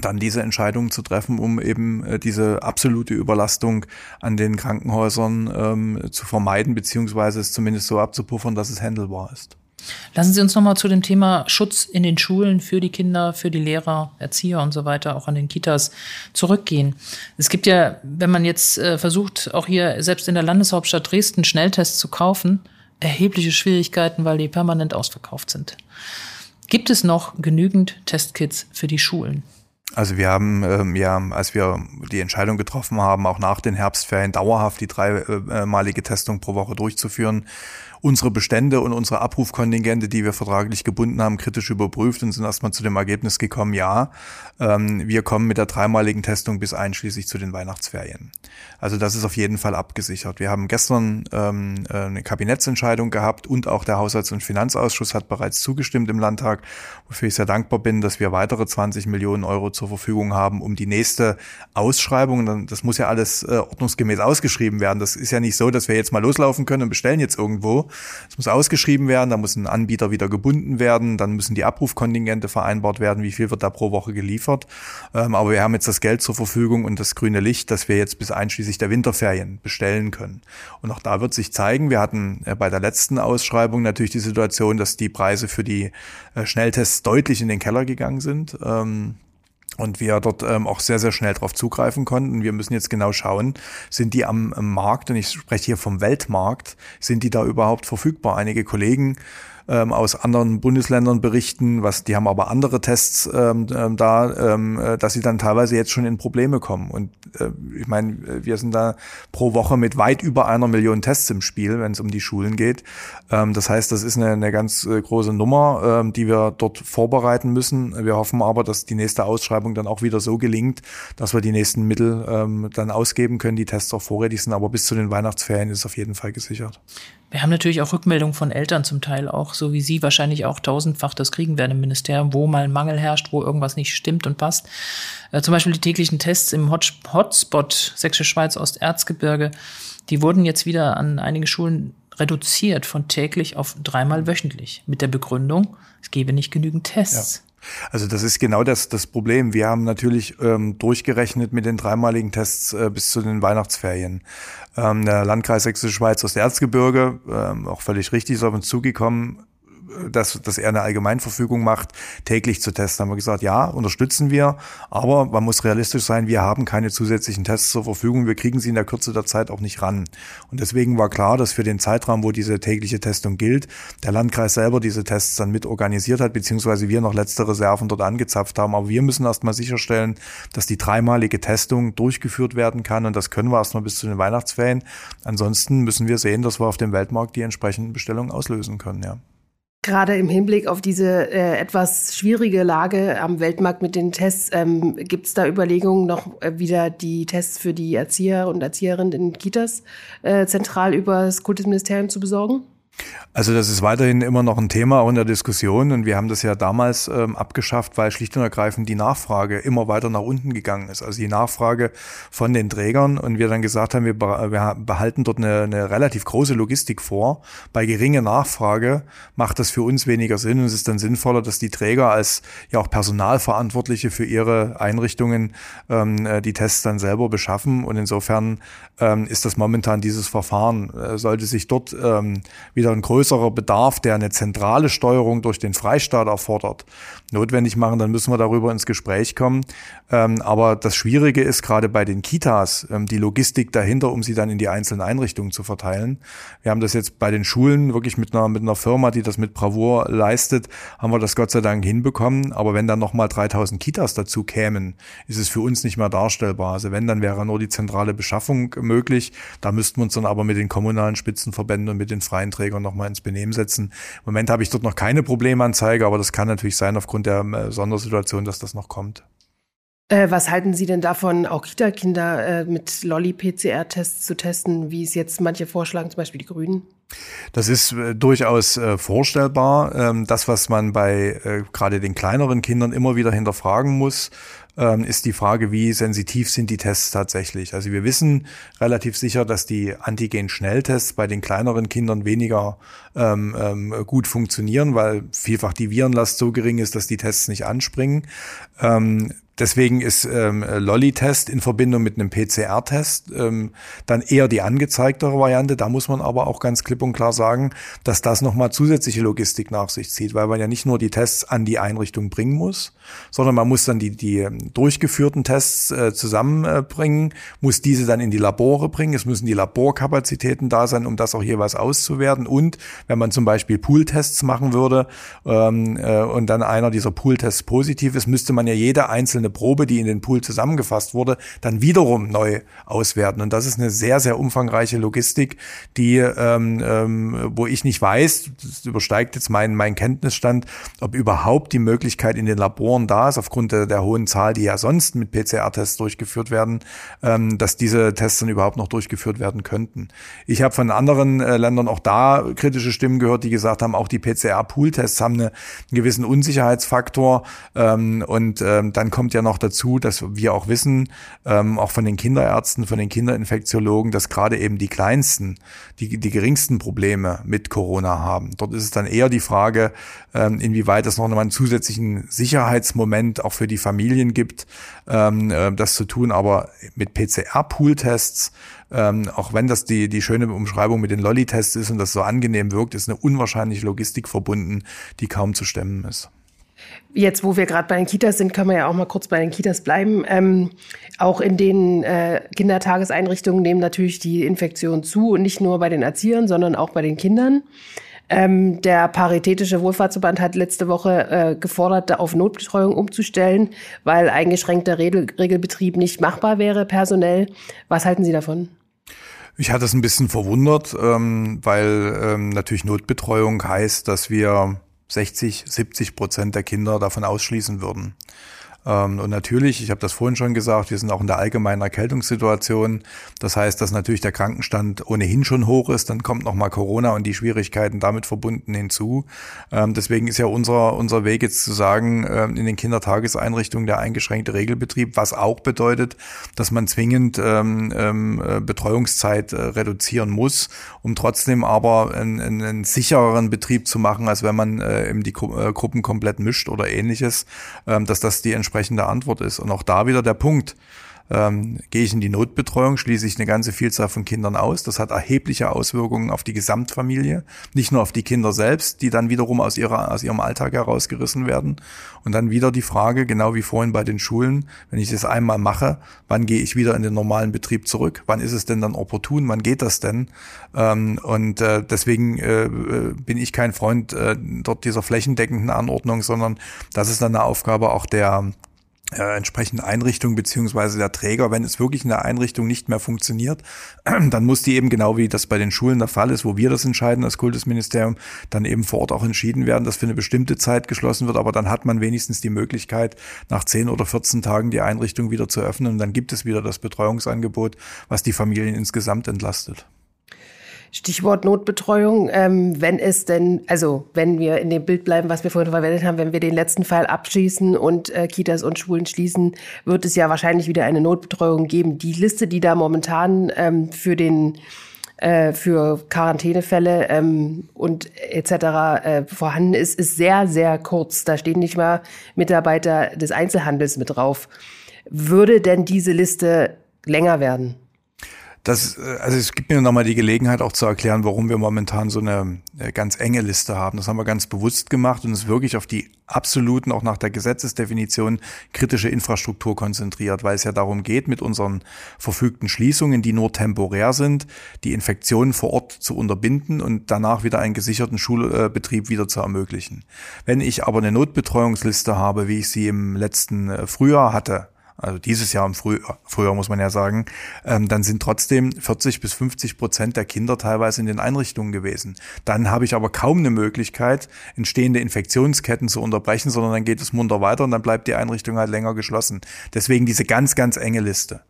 dann diese Entscheidungen zu treffen, um eben äh, diese absolute Überlastung an den Krankenhäusern ähm, zu vermeiden, beziehungsweise es zumindest so abzupuffern, dass es handelbar ist. Lassen Sie uns nochmal zu dem Thema Schutz in den Schulen für die Kinder, für die Lehrer, Erzieher und so weiter, auch an den Kitas zurückgehen. Es gibt ja, wenn man jetzt äh, versucht, auch hier selbst in der Landeshauptstadt Dresden Schnelltests zu kaufen, erhebliche Schwierigkeiten, weil die permanent ausverkauft sind. Gibt es noch genügend Testkits für die Schulen? Also wir haben ähm, ja, als wir die Entscheidung getroffen haben, auch nach den Herbstferien dauerhaft die dreimalige Testung pro Woche durchzuführen, unsere Bestände und unsere Abrufkontingente, die wir vertraglich gebunden haben, kritisch überprüft und sind erstmal zu dem Ergebnis gekommen, ja, ähm, wir kommen mit der dreimaligen Testung bis einschließlich zu den Weihnachtsferien. Also das ist auf jeden Fall abgesichert. Wir haben gestern ähm, äh, eine Kabinettsentscheidung gehabt und auch der Haushalts- und Finanzausschuss hat bereits zugestimmt im Landtag, wofür ich sehr dankbar bin, dass wir weitere 20 Millionen Euro zur Verfügung haben, um die nächste Ausschreibung, das muss ja alles äh, ordnungsgemäß ausgeschrieben werden. Das ist ja nicht so, dass wir jetzt mal loslaufen können und bestellen jetzt irgendwo, es muss ausgeschrieben werden, da muss ein Anbieter wieder gebunden werden, dann müssen die Abrufkontingente vereinbart werden, wie viel wird da pro Woche geliefert. Ähm, aber wir haben jetzt das Geld zur Verfügung und das grüne Licht, dass wir jetzt bis einschließlich der Winterferien bestellen können. Und auch da wird sich zeigen, wir hatten äh, bei der letzten Ausschreibung natürlich die Situation, dass die Preise für die äh, Schnelltests deutlich in den Keller gegangen sind. Ähm, und wir dort ähm, auch sehr, sehr schnell darauf zugreifen konnten. Wir müssen jetzt genau schauen, sind die am, am Markt, und ich spreche hier vom Weltmarkt, sind die da überhaupt verfügbar? Einige Kollegen ähm, aus anderen Bundesländern berichten, was die haben aber andere Tests ähm, ähm, da, ähm, äh, dass sie dann teilweise jetzt schon in Probleme kommen. Und äh, ich meine, wir sind da pro Woche mit weit über einer Million Tests im Spiel, wenn es um die Schulen geht. Ähm, das heißt, das ist eine, eine ganz äh, große Nummer, ähm, die wir dort vorbereiten müssen. Wir hoffen aber, dass die nächste Ausschreibung dann auch wieder so gelingt, dass wir die nächsten Mittel ähm, dann ausgeben können, die Tests auch vorrätig sind. Aber bis zu den Weihnachtsferien ist auf jeden Fall gesichert. Wir haben natürlich auch Rückmeldungen von Eltern zum Teil auch, so wie Sie wahrscheinlich auch tausendfach das kriegen werden im Ministerium, wo mal ein Mangel herrscht, wo irgendwas nicht stimmt und passt. Äh, zum Beispiel die täglichen Tests im Hotspot Sächsische Schweiz Osterzgebirge, die wurden jetzt wieder an einigen Schulen reduziert von täglich auf dreimal wöchentlich mit der Begründung, es gebe nicht genügend Tests. Ja. Also das ist genau das, das Problem. Wir haben natürlich ähm, durchgerechnet mit den dreimaligen Tests äh, bis zu den Weihnachtsferien. Ähm, der Landkreis Sächsische Schweiz aus der Erzgebirge, ähm, auch völlig richtig, ist auf uns zugekommen, dass, dass er eine Allgemeinverfügung macht, täglich zu testen. Haben wir gesagt, ja, unterstützen wir, aber man muss realistisch sein, wir haben keine zusätzlichen Tests zur Verfügung, wir kriegen sie in der Kürze der Zeit auch nicht ran. Und deswegen war klar, dass für den Zeitraum, wo diese tägliche Testung gilt, der Landkreis selber diese Tests dann mit organisiert hat, beziehungsweise wir noch letzte Reserven dort angezapft haben. Aber wir müssen erstmal sicherstellen, dass die dreimalige Testung durchgeführt werden kann und das können wir erstmal bis zu den Weihnachtsferien. Ansonsten müssen wir sehen, dass wir auf dem Weltmarkt die entsprechenden Bestellungen auslösen können, ja. Gerade im Hinblick auf diese äh, etwas schwierige Lage am Weltmarkt mit den Tests, ähm, gibt es da Überlegungen, noch äh, wieder die Tests für die Erzieher und Erzieherinnen in Kitas äh, zentral über das Kultusministerium zu besorgen? Also das ist weiterhin immer noch ein Thema auch in der Diskussion und wir haben das ja damals ähm, abgeschafft, weil schlicht und ergreifend die Nachfrage immer weiter nach unten gegangen ist. Also die Nachfrage von den Trägern und wir dann gesagt haben, wir, behalten dort eine, eine, relativ große Logistik vor. Bei geringer Nachfrage macht das für uns weniger Sinn und es ist dann sinnvoller, dass die Träger als ja auch Personalverantwortliche für ihre Einrichtungen ähm, äh, die Tests dann selber beschaffen und insofern ähm, ist das momentan dieses Verfahren. Äh, sollte sich dort ähm, wieder ein größerer Bedarf, der eine zentrale Steuerung durch den Freistaat erfordert, notwendig machen, dann müssen wir darüber ins Gespräch kommen. Ähm, aber das Schwierige ist gerade bei den Kitas ähm, die Logistik dahinter, um sie dann in die einzelnen Einrichtungen zu verteilen. Wir haben das jetzt bei den Schulen wirklich mit einer, mit einer Firma, die das mit Bravour leistet, haben wir das Gott sei Dank hinbekommen. Aber wenn dann nochmal 3000 Kitas dazu kämen, ist es für uns nicht mehr darstellbar. Also wenn, dann wäre nur die zentrale Beschaffung möglich. Da müssten wir uns dann aber mit den kommunalen Spitzenverbänden und mit den freien Trägern nochmal ins Benehmen setzen. Im Moment habe ich dort noch keine Problemanzeige, aber das kann natürlich sein aufgrund der äh, Sondersituation, dass das noch kommt. Äh, was halten Sie denn davon, auch Kita-Kinder äh, mit Lolli-PCR-Tests zu testen, wie es jetzt manche vorschlagen, zum Beispiel die Grünen? Das ist äh, durchaus äh, vorstellbar. Ähm, das, was man bei äh, gerade den kleineren Kindern immer wieder hinterfragen muss, ähm, ist die Frage, wie sensitiv sind die Tests tatsächlich. Also wir wissen relativ sicher, dass die Antigen-Schnelltests bei den kleineren Kindern weniger ähm, ähm, gut funktionieren, weil vielfach die Virenlast so gering ist, dass die Tests nicht anspringen. Ähm, Deswegen ist ähm, Lolli-Test in Verbindung mit einem PCR-Test ähm, dann eher die angezeigtere Variante. Da muss man aber auch ganz klipp und klar sagen, dass das nochmal zusätzliche Logistik nach sich zieht, weil man ja nicht nur die Tests an die Einrichtung bringen muss, sondern man muss dann die, die ähm, durchgeführten Tests äh, zusammenbringen, muss diese dann in die Labore bringen. Es müssen die Laborkapazitäten da sein, um das auch jeweils auszuwerten. Und wenn man zum Beispiel Pool-Tests machen würde ähm, äh, und dann einer dieser Pool-Tests positiv ist, müsste man ja jede einzelne eine Probe, die in den Pool zusammengefasst wurde, dann wiederum neu auswerten. Und das ist eine sehr, sehr umfangreiche Logistik, die, ähm, ähm, wo ich nicht weiß, das übersteigt jetzt meinen mein Kenntnisstand, ob überhaupt die Möglichkeit in den Laboren da ist, aufgrund der, der hohen Zahl, die ja sonst mit PCR-Tests durchgeführt werden, ähm, dass diese Tests dann überhaupt noch durchgeführt werden könnten. Ich habe von anderen äh, Ländern auch da kritische Stimmen gehört, die gesagt haben, auch die PCR-Pool-Tests haben eine, einen gewissen Unsicherheitsfaktor ähm, und ähm, dann kommt ja ja noch dazu, dass wir auch wissen, ähm, auch von den Kinderärzten, von den Kinderinfektiologen, dass gerade eben die kleinsten, die, die geringsten Probleme mit Corona haben. Dort ist es dann eher die Frage, ähm, inwieweit es noch einmal einen zusätzlichen Sicherheitsmoment auch für die Familien gibt, ähm, äh, das zu tun. Aber mit PCR-Pool-Tests ähm, auch wenn das die, die schöne Umschreibung mit den Lolli-Tests ist und das so angenehm wirkt, ist eine unwahrscheinliche Logistik verbunden, die kaum zu stemmen ist. Jetzt, wo wir gerade bei den Kitas sind, können wir ja auch mal kurz bei den Kitas bleiben. Ähm, auch in den äh, Kindertageseinrichtungen nehmen natürlich die Infektionen zu, und nicht nur bei den Erziehern, sondern auch bei den Kindern. Ähm, der Paritätische Wohlfahrtsverband hat letzte Woche äh, gefordert, auf Notbetreuung umzustellen, weil eingeschränkter Regel Regelbetrieb nicht machbar wäre personell. Was halten Sie davon? Ich hatte es ein bisschen verwundert, ähm, weil ähm, natürlich Notbetreuung heißt, dass wir 60, 70 Prozent der Kinder davon ausschließen würden. Ähm, und natürlich, ich habe das vorhin schon gesagt, wir sind auch in der allgemeinen Erkältungssituation. Das heißt, dass natürlich der Krankenstand ohnehin schon hoch ist. Dann kommt nochmal Corona und die Schwierigkeiten damit verbunden hinzu. Ähm, deswegen ist ja unser, unser Weg jetzt zu sagen, ähm, in den Kindertageseinrichtungen der eingeschränkte Regelbetrieb, was auch bedeutet, dass man zwingend äh, Betreuungszeit äh, reduzieren muss, um trotzdem aber einen, einen sichereren Betrieb zu machen, als wenn man äh, eben die Gruppen komplett mischt oder ähnliches, dass das die entsprechende Antwort ist. Und auch da wieder der Punkt. Ähm, gehe ich in die Notbetreuung, schließe ich eine ganze Vielzahl von Kindern aus. Das hat erhebliche Auswirkungen auf die Gesamtfamilie, nicht nur auf die Kinder selbst, die dann wiederum aus, ihrer, aus ihrem Alltag herausgerissen werden. Und dann wieder die Frage, genau wie vorhin bei den Schulen, wenn ich das einmal mache, wann gehe ich wieder in den normalen Betrieb zurück? Wann ist es denn dann opportun? Wann geht das denn? Ähm, und äh, deswegen äh, bin ich kein Freund äh, dort dieser flächendeckenden Anordnung, sondern das ist dann eine Aufgabe auch der äh, entsprechende Einrichtung beziehungsweise der Träger, wenn es wirklich in der Einrichtung nicht mehr funktioniert, <clears throat> dann muss die eben genau wie das bei den Schulen der Fall ist, wo wir das entscheiden als Kultusministerium, dann eben vor Ort auch entschieden werden, dass für eine bestimmte Zeit geschlossen wird, aber dann hat man wenigstens die Möglichkeit, nach 10 oder 14 Tagen die Einrichtung wieder zu öffnen. Und dann gibt es wieder das Betreuungsangebot, was die Familien insgesamt entlastet. Stichwort Notbetreuung, ähm, wenn es denn, also wenn wir in dem Bild bleiben, was wir vorhin verwendet haben, wenn wir den letzten Fall abschließen und äh, Kitas und Schulen schließen, wird es ja wahrscheinlich wieder eine Notbetreuung geben. Die Liste, die da momentan ähm, für den äh, für Quarantänefälle ähm, und etc. Äh, vorhanden ist, ist sehr, sehr kurz. Da stehen nicht mal Mitarbeiter des Einzelhandels mit drauf. Würde denn diese Liste länger werden? Das, äh, also es gibt mir nochmal die Gelegenheit auch zu erklären, warum wir momentan so eine äh, ganz enge Liste haben. Das haben wir ganz bewusst gemacht und es wirklich auf die absoluten, auch nach der Gesetzesdefinition, kritische Infrastruktur konzentriert, weil es ja darum geht, mit unseren verfügten Schließungen, die nur temporär sind, die Infektionen vor Ort zu unterbinden und danach wieder einen gesicherten Schulbetrieb wieder zu ermöglichen. Wenn ich aber eine Notbetreuungsliste habe, wie ich sie im letzten äh, Frühjahr hatte, also dieses Jahr im Frühjahr, Frühjahr muss man ja sagen, ähm, dann sind trotzdem 40 bis 50 Prozent der Kinder teilweise in den Einrichtungen gewesen. Dann habe ich aber kaum eine Möglichkeit, entstehende Infektionsketten zu unterbrechen, sondern dann geht es munter weiter und dann bleibt die Einrichtung halt länger geschlossen. Deswegen diese ganz, ganz enge Liste.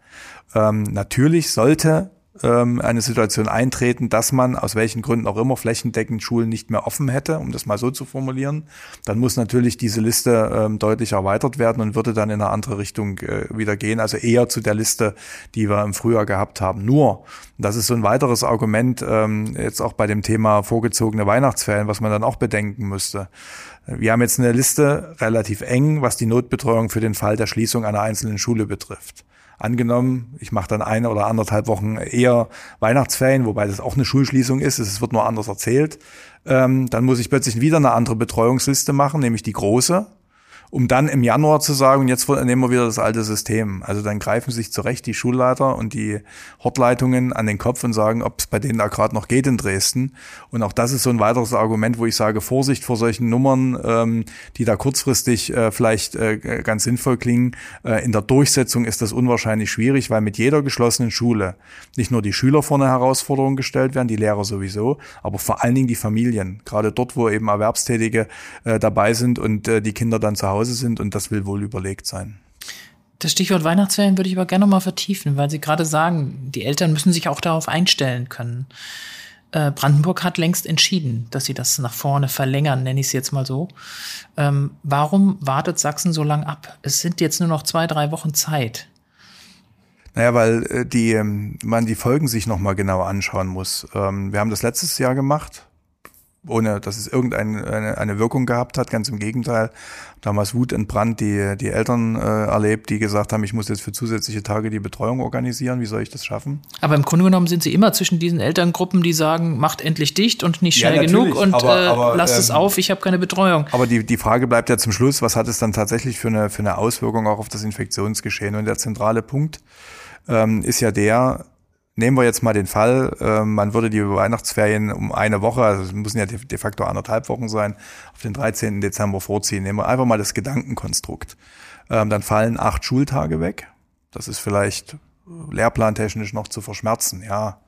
Ähm, natürlich sollte ähm, eine Situation eintreten, dass man aus welchen Gründen auch immer flächendeckend Schulen nicht mehr offen hätte, um das mal so zu formulieren, dann muss natürlich diese Liste ähm, deutlich erweitert werden und würde dann in eine andere Richtung äh, wieder gehen, also eher zu der Liste, die wir im Frühjahr gehabt haben. Nur, das ist so ein weiteres Argument, ähm, jetzt auch bei dem Thema vorgezogene Weihnachtsferien, was man dann auch bedenken müsste. Wir haben jetzt eine Liste relativ eng, was die Notbetreuung für den Fall der Schließung einer einzelnen Schule betrifft angenommen, ich mache dann eine oder anderthalb Wochen eher Weihnachtsferien, wobei das auch eine Schulschließung ist, es wird nur anders erzählt, ähm, dann muss ich plötzlich wieder eine andere Betreuungsliste machen, nämlich die große um dann im Januar zu sagen, jetzt nehmen wir wieder das alte System. Also dann greifen sich zurecht die Schulleiter und die Hortleitungen an den Kopf und sagen, ob es bei denen da gerade noch geht in Dresden. Und auch das ist so ein weiteres Argument, wo ich sage, Vorsicht vor solchen Nummern, ähm, die da kurzfristig äh, vielleicht äh, ganz sinnvoll klingen. Äh, in der Durchsetzung ist das unwahrscheinlich schwierig, weil mit jeder geschlossenen Schule nicht nur die Schüler vor eine Herausforderung gestellt werden, die Lehrer sowieso, aber vor allen Dingen die Familien. Gerade dort, wo eben Erwerbstätige äh, dabei sind und äh, die Kinder dann zu Hause Hause sind und das will wohl überlegt sein. Das Stichwort Weihnachtsferien würde ich aber gerne noch mal vertiefen, weil Sie gerade sagen, die Eltern müssen sich auch darauf einstellen können. Äh, Brandenburg hat längst entschieden, dass sie das nach vorne verlängern, nenne ich es jetzt mal so. Ähm, warum wartet Sachsen so lang ab? Es sind jetzt nur noch zwei, drei Wochen Zeit. Naja, weil äh, die, ähm, man die Folgen sich noch mal genau anschauen muss. Ähm, wir haben das letztes Jahr gemacht ohne dass es irgendeine eine Wirkung gehabt hat. Ganz im Gegenteil, damals Wut entbrannt die, die Eltern äh, erlebt, die gesagt haben, ich muss jetzt für zusätzliche Tage die Betreuung organisieren. Wie soll ich das schaffen? Aber im Grunde genommen sind sie immer zwischen diesen Elterngruppen, die sagen, macht endlich dicht und nicht schnell ja, genug und aber, äh, aber, lasst ähm, es auf, ich habe keine Betreuung. Aber die, die Frage bleibt ja zum Schluss, was hat es dann tatsächlich für eine, für eine Auswirkung auch auf das Infektionsgeschehen? Und der zentrale Punkt ähm, ist ja der, Nehmen wir jetzt mal den Fall, äh, man würde die Weihnachtsferien um eine Woche, also es müssen ja de, de facto anderthalb Wochen sein, auf den 13. Dezember vorziehen. Nehmen wir einfach mal das Gedankenkonstrukt. Ähm, dann fallen acht Schultage weg. Das ist vielleicht lehrplantechnisch noch zu verschmerzen, ja.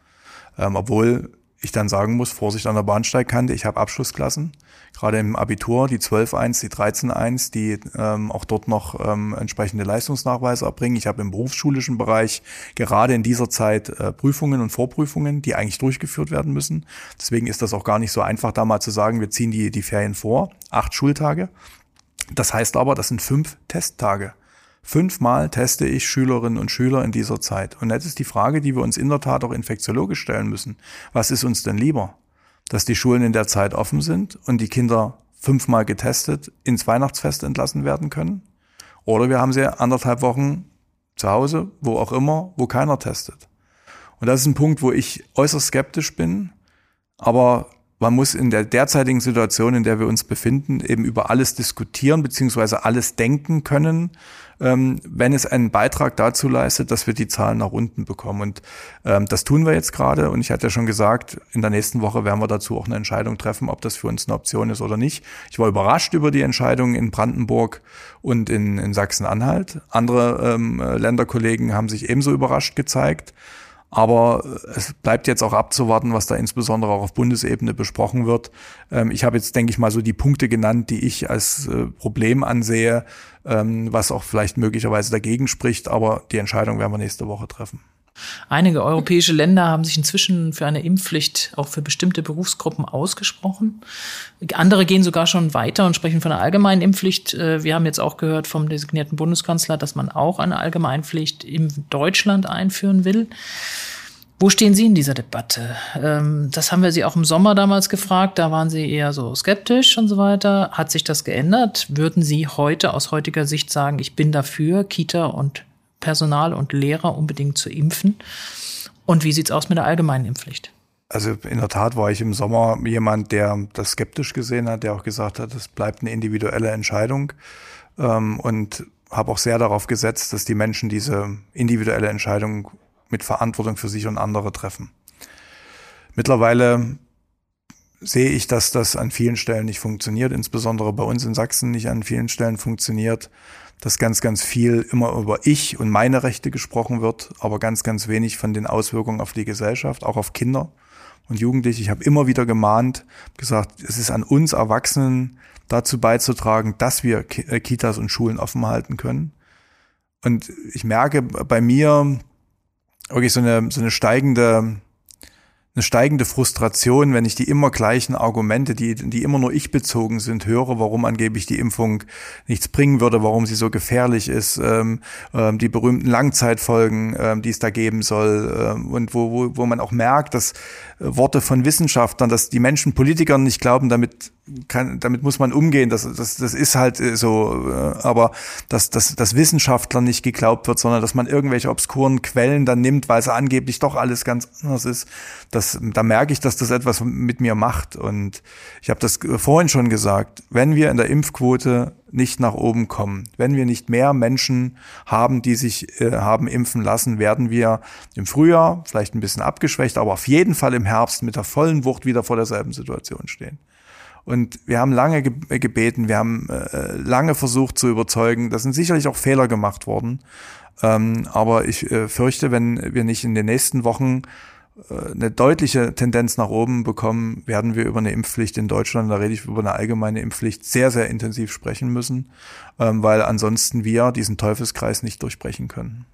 Ähm, obwohl ich dann sagen muss, Vorsicht an der Bahnsteigkante, ich habe Abschlussklassen, gerade im Abitur, die 12.1, die 13.1, die ähm, auch dort noch ähm, entsprechende Leistungsnachweise erbringen. Ich habe im berufsschulischen Bereich gerade in dieser Zeit äh, Prüfungen und Vorprüfungen, die eigentlich durchgeführt werden müssen. Deswegen ist das auch gar nicht so einfach, da mal zu sagen, wir ziehen die, die Ferien vor, acht Schultage. Das heißt aber, das sind fünf Testtage. Fünfmal teste ich Schülerinnen und Schüler in dieser Zeit. Und jetzt ist die Frage, die wir uns in der Tat auch infektiologisch stellen müssen. Was ist uns denn lieber? Dass die Schulen in der Zeit offen sind und die Kinder fünfmal getestet ins Weihnachtsfest entlassen werden können? Oder wir haben sie anderthalb Wochen zu Hause, wo auch immer, wo keiner testet. Und das ist ein Punkt, wo ich äußerst skeptisch bin, aber man muss in der derzeitigen Situation, in der wir uns befinden, eben über alles diskutieren beziehungsweise alles denken können, ähm, wenn es einen Beitrag dazu leistet, dass wir die Zahlen nach unten bekommen. Und ähm, das tun wir jetzt gerade. Und ich hatte ja schon gesagt, in der nächsten Woche werden wir dazu auch eine Entscheidung treffen, ob das für uns eine Option ist oder nicht. Ich war überrascht über die Entscheidung in Brandenburg und in, in Sachsen-Anhalt. Andere ähm, Länderkollegen haben sich ebenso überrascht gezeigt. Aber es bleibt jetzt auch abzuwarten, was da insbesondere auch auf Bundesebene besprochen wird. Ähm, ich habe jetzt, denke ich mal, so die Punkte genannt, die ich als äh, Problem ansehe, ähm, was auch vielleicht möglicherweise dagegen spricht. Aber die Entscheidung werden wir nächste Woche treffen. Einige europäische Länder haben sich inzwischen für eine Impfpflicht auch für bestimmte Berufsgruppen ausgesprochen. Andere gehen sogar schon weiter und sprechen von einer allgemeinen Impfpflicht. Äh, wir haben jetzt auch gehört vom designierten Bundeskanzler, dass man auch eine Allgemeinpflicht in Deutschland einführen will. Wo stehen Sie in dieser Debatte? Ähm, das haben wir Sie auch im Sommer damals gefragt. Da waren Sie eher so skeptisch und so weiter. Hat sich das geändert? Würden Sie heute aus heutiger Sicht sagen, ich bin dafür, Kita und Personal und Lehrer unbedingt zu impfen? Und wie sieht's aus mit der allgemeinen Impfpflicht? Also in der Tat war ich im Sommer jemand, der das skeptisch gesehen hat, der auch gesagt hat, es bleibt eine individuelle Entscheidung ähm, und habe auch sehr darauf gesetzt, dass die Menschen diese individuelle Entscheidung mit Verantwortung für sich und andere treffen. Mittlerweile sehe ich, dass das an vielen Stellen nicht funktioniert, insbesondere bei uns in Sachsen nicht an vielen Stellen funktioniert dass ganz, ganz viel immer über ich und meine Rechte gesprochen wird, aber ganz, ganz wenig von den Auswirkungen auf die Gesellschaft, auch auf Kinder und Jugendliche. Ich habe immer wieder gemahnt, gesagt, es ist an uns Erwachsenen dazu beizutragen, dass wir äh, Kitas und Schulen offen halten können. Und ich merke bei mir wirklich so eine, so eine steigende eine steigende Frustration, wenn ich die immer gleichen Argumente, die, die immer nur ich bezogen sind, höre, warum angeblich die Impfung nichts bringen würde, warum sie so gefährlich ist, ähm, ähm, die berühmten Langzeitfolgen, ähm, die es da geben soll, ähm, und wo, wo, wo man auch merkt, dass äh, Worte von Wissenschaftlern, dass die Menschen Politikern nicht glauben, damit kann, damit muss man umgehen. Das, das, das ist halt äh, so, äh, aber dass, dass, dass Wissenschaftler nicht geglaubt wird, sondern dass man irgendwelche obskuren Quellen dann nimmt, weil es angeblich doch alles ganz anders ist. Das, da merke ich, dass das etwas mit mir macht. Und ich habe das vorhin schon gesagt, wenn wir in der Impfquote nicht nach oben kommen, wenn wir nicht mehr Menschen haben, die sich äh, haben impfen lassen, werden wir im Frühjahr, vielleicht ein bisschen abgeschwächt, aber auf jeden Fall im Herbst mit der vollen Wucht wieder vor derselben Situation stehen. Und wir haben lange gebeten, wir haben äh, lange versucht zu überzeugen. Da sind sicherlich auch Fehler gemacht worden. Ähm, aber ich äh, fürchte, wenn wir nicht in den nächsten Wochen äh, eine deutliche Tendenz nach oben bekommen, werden wir über eine Impfpflicht in Deutschland, da rede ich über eine allgemeine Impfpflicht, sehr, sehr intensiv sprechen müssen, ähm, weil ansonsten wir diesen Teufelskreis nicht durchbrechen können.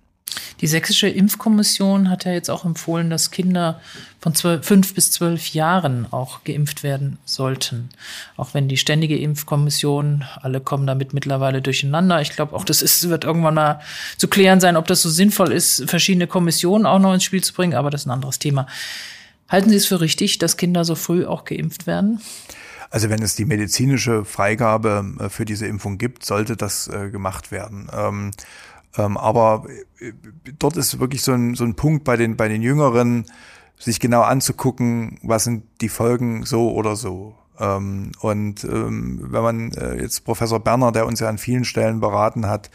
Die sächsische Impfkommission hat ja jetzt auch empfohlen, dass Kinder von fünf bis zwölf Jahren auch geimpft werden sollten. Auch wenn die ständige Impfkommission, alle kommen damit mittlerweile durcheinander. Ich glaube, auch das ist, wird irgendwann mal zu klären sein, ob das so sinnvoll ist, verschiedene Kommissionen auch noch ins Spiel zu bringen. Aber das ist ein anderes Thema. Halten Sie es für richtig, dass Kinder so früh auch geimpft werden? Also wenn es die medizinische Freigabe äh, für diese Impfung gibt, sollte das äh, gemacht werden. Ähm, aber äh, dort ist wirklich so ein, so ein Punkt bei den, bei den Jüngeren, sich genau anzugucken, was sind die Folgen so oder so. Ähm, und ähm, wenn man äh, jetzt Professor Berner, der uns ja an vielen Stellen beraten hat,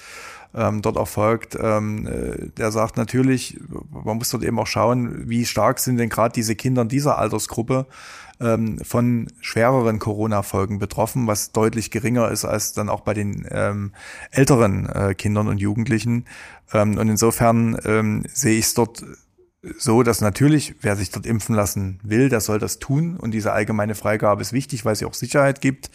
ähm, dort erfolgt, ähm, äh, der sagt natürlich, man muss dort eben auch schauen, wie stark sind denn gerade diese Kinder in dieser Altersgruppe ähm, von schwereren Corona-Folgen betroffen, was deutlich geringer ist als dann auch bei den ähm, älteren äh, Kindern und Jugendlichen. Ähm, und insofern ähm, sehe ich es dort so, dass natürlich, wer sich dort impfen lassen will, der soll das tun. Und diese allgemeine Freigabe ist wichtig, weil sie auch Sicherheit gibt.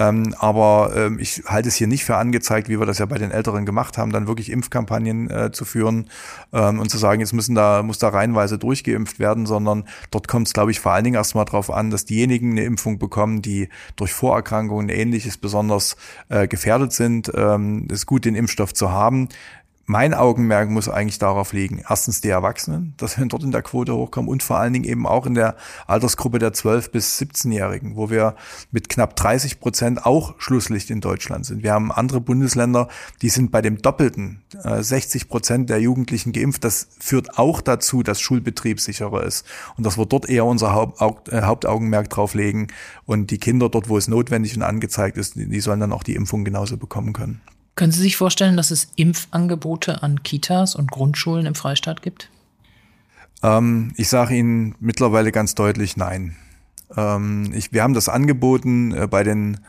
Ähm, aber ähm, ich halte es hier nicht für angezeigt, wie wir das ja bei den Älteren gemacht haben, dann wirklich Impfkampagnen äh, zu führen ähm, und zu sagen, jetzt müssen da, muss da reihenweise durchgeimpft werden, sondern dort kommt es, glaube ich, vor allen Dingen erstmal darauf an, dass diejenigen eine Impfung bekommen, die durch Vorerkrankungen ähnliches besonders äh, gefährdet sind. Ähm, es ist gut, den Impfstoff zu haben mein Augenmerk muss eigentlich darauf liegen, erstens die Erwachsenen, dass wir dort in der Quote hochkommen und vor allen Dingen eben auch in der Altersgruppe der 12- bis 17-Jährigen, wo wir mit knapp 30 Prozent auch Schlusslicht in Deutschland sind. Wir haben andere Bundesländer, die sind bei dem Doppelten, 60 Prozent der Jugendlichen geimpft. Das führt auch dazu, dass Schulbetrieb sicherer ist und dass wir dort eher unser äh, Hauptaugenmerk drauf legen und die Kinder dort, wo es notwendig und angezeigt ist, die sollen dann auch die Impfung genauso bekommen können. Können Sie sich vorstellen, dass es Impfangebote an Kitas und Grundschulen im Freistaat gibt? Ähm, ich sage Ihnen mittlerweile ganz deutlich nein. Ähm, ich, wir haben das angeboten äh, bei den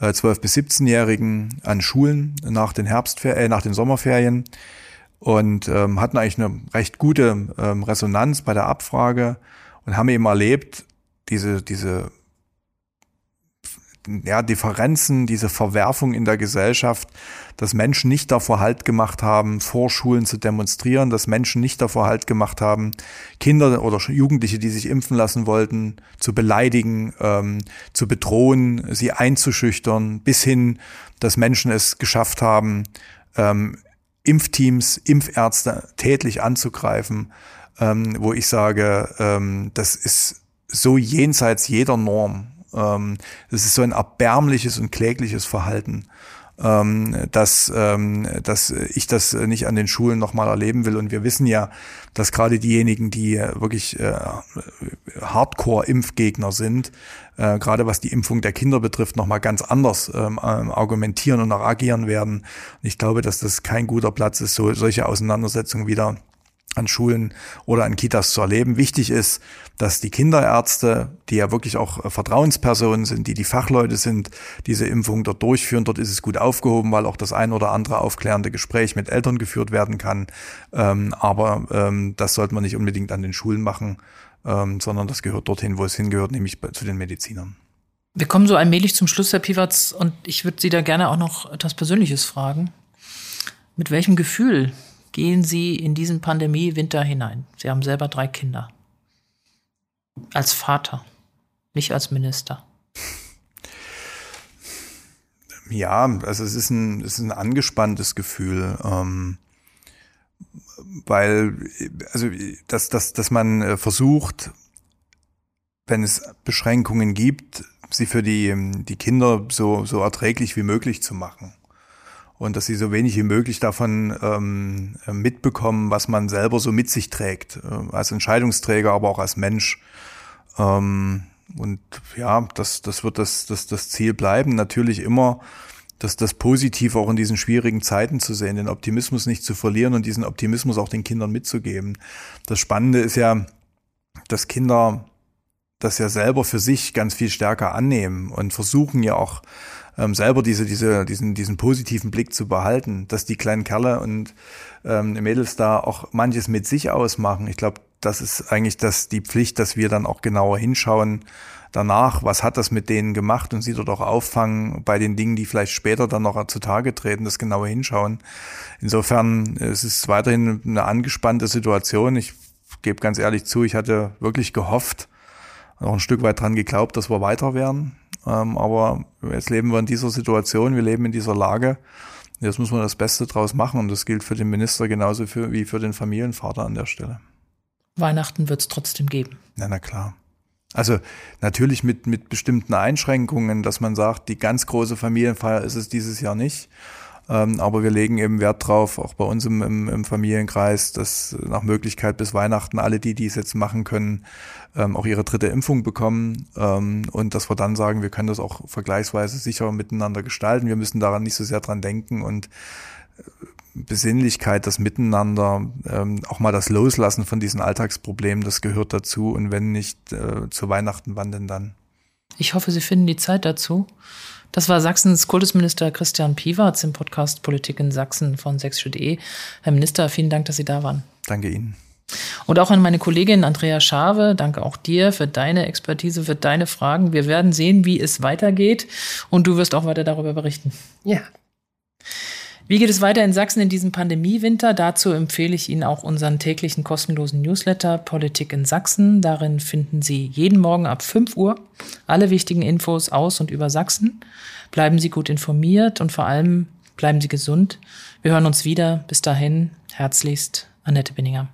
äh, 12- bis 17-Jährigen an Schulen nach den Herbstferien, äh, nach den Sommerferien und ähm, hatten eigentlich eine recht gute ähm, Resonanz bei der Abfrage und haben eben erlebt, diese, diese ja, Differenzen, diese Verwerfung in der Gesellschaft, dass Menschen nicht davor Halt gemacht haben, vor Schulen zu demonstrieren, dass Menschen nicht davor Halt gemacht haben, Kinder oder Jugendliche, die sich impfen lassen wollten, zu beleidigen, ähm, zu bedrohen, sie einzuschüchtern, bis hin, dass Menschen es geschafft haben, ähm, Impfteams, Impfärzte tätlich anzugreifen, ähm, wo ich sage, ähm, das ist so jenseits jeder Norm ähm, das ist so ein erbärmliches und klägliches Verhalten, ähm, dass, ähm, dass ich das nicht an den Schulen nochmal erleben will. Und wir wissen ja, dass gerade diejenigen, die wirklich äh, Hardcore-Impfgegner sind, äh, gerade was die Impfung der Kinder betrifft, nochmal ganz anders ähm, argumentieren und auch agieren werden. Und ich glaube, dass das kein guter Platz ist, so solche Auseinandersetzungen wieder an Schulen oder an Kitas zu erleben. Wichtig ist, dass die Kinderärzte, die ja wirklich auch äh, Vertrauenspersonen sind, die die Fachleute sind, diese Impfung dort durchführen. Dort ist es gut aufgehoben, weil auch das ein oder andere aufklärende Gespräch mit Eltern geführt werden kann. Ähm, aber ähm, das sollte man nicht unbedingt an den Schulen machen, ähm, sondern das gehört dorthin, wo es hingehört, nämlich zu den Medizinern. Wir kommen so allmählich zum Schluss, Herr Piwatz, und ich würde Sie da gerne auch noch etwas Persönliches fragen. Mit welchem Gefühl gehen Sie in diesen Pandemie-Winter hinein? Sie haben selber drei Kinder. Als Vater, nicht als Minister. Ja, also es ist ein, es ist ein angespanntes Gefühl, ähm, weil, also, dass, dass, dass man äh, versucht, wenn es Beschränkungen gibt, sie für die, die Kinder so, so erträglich wie möglich zu machen und dass sie so wenig wie möglich davon ähm, mitbekommen, was man selber so mit sich trägt, äh, als Entscheidungsträger, aber auch als Mensch. Ähm, und ja, das, das wird das, das, das Ziel bleiben. Natürlich immer das, das Positive auch in diesen schwierigen Zeiten zu sehen, den Optimismus nicht zu verlieren und diesen Optimismus auch den Kindern mitzugeben. Das Spannende ist ja, dass Kinder das ja selber für sich ganz viel stärker annehmen und versuchen ja auch ähm, selber diese, diese, diesen, diesen positiven Blick zu behalten, dass die kleinen Kerle und ähm, Mädels da auch manches mit sich ausmachen. Ich glaube, das ist eigentlich das, die Pflicht, dass wir dann auch genauer hinschauen danach, was hat das mit denen gemacht und sie dort auch auffangen bei den Dingen, die vielleicht später dann noch zutage treten, das genauer hinschauen. Insofern es ist es weiterhin eine angespannte Situation. Ich gebe ganz ehrlich zu, ich hatte wirklich gehofft, auch ein Stück weit dran geglaubt, dass wir weiter werden. Ähm, aber jetzt leben wir in dieser Situation, wir leben in dieser Lage. Jetzt muss man das Beste draus machen und das gilt für den Minister genauso für, wie für den Familienvater an der Stelle. Weihnachten wird es trotzdem geben. Ja, na klar. Also natürlich mit, mit bestimmten Einschränkungen, dass man sagt, die ganz große Familienfeier ist es dieses Jahr nicht. Ähm, aber wir legen eben Wert drauf, auch bei uns im, im, im, Familienkreis, dass nach Möglichkeit bis Weihnachten alle die, die es jetzt machen können, ähm, auch ihre dritte Impfung bekommen ähm, und dass wir dann sagen, wir können das auch vergleichsweise sicher miteinander gestalten. Wir müssen daran nicht so sehr dran denken und äh, Besinnlichkeit, das Miteinander, ähm, auch mal das Loslassen von diesen Alltagsproblemen, das gehört dazu. Und wenn nicht äh, zu Weihnachten, wann denn dann? Ich hoffe, Sie finden die Zeit dazu. Das war Sachsens Kultusminister Christian Piwarz im Podcast Politik in Sachsen von sächsische.de. Herr Minister, vielen Dank, dass Sie da waren. Danke Ihnen. Und auch an meine Kollegin Andrea Schave, danke auch dir für deine Expertise, für deine Fragen. Wir werden sehen, wie es weitergeht und du wirst auch weiter darüber berichten. Ja, wie geht es weiter in Sachsen in diesem Pandemiewinter? Dazu empfehle ich Ihnen auch unseren täglichen kostenlosen Newsletter Politik in Sachsen. Darin finden Sie jeden Morgen ab 5 Uhr alle wichtigen Infos aus und über Sachsen. Bleiben Sie gut informiert und vor allem bleiben Sie gesund. Wir hören uns wieder. Bis dahin, herzlichst, Annette Binninger.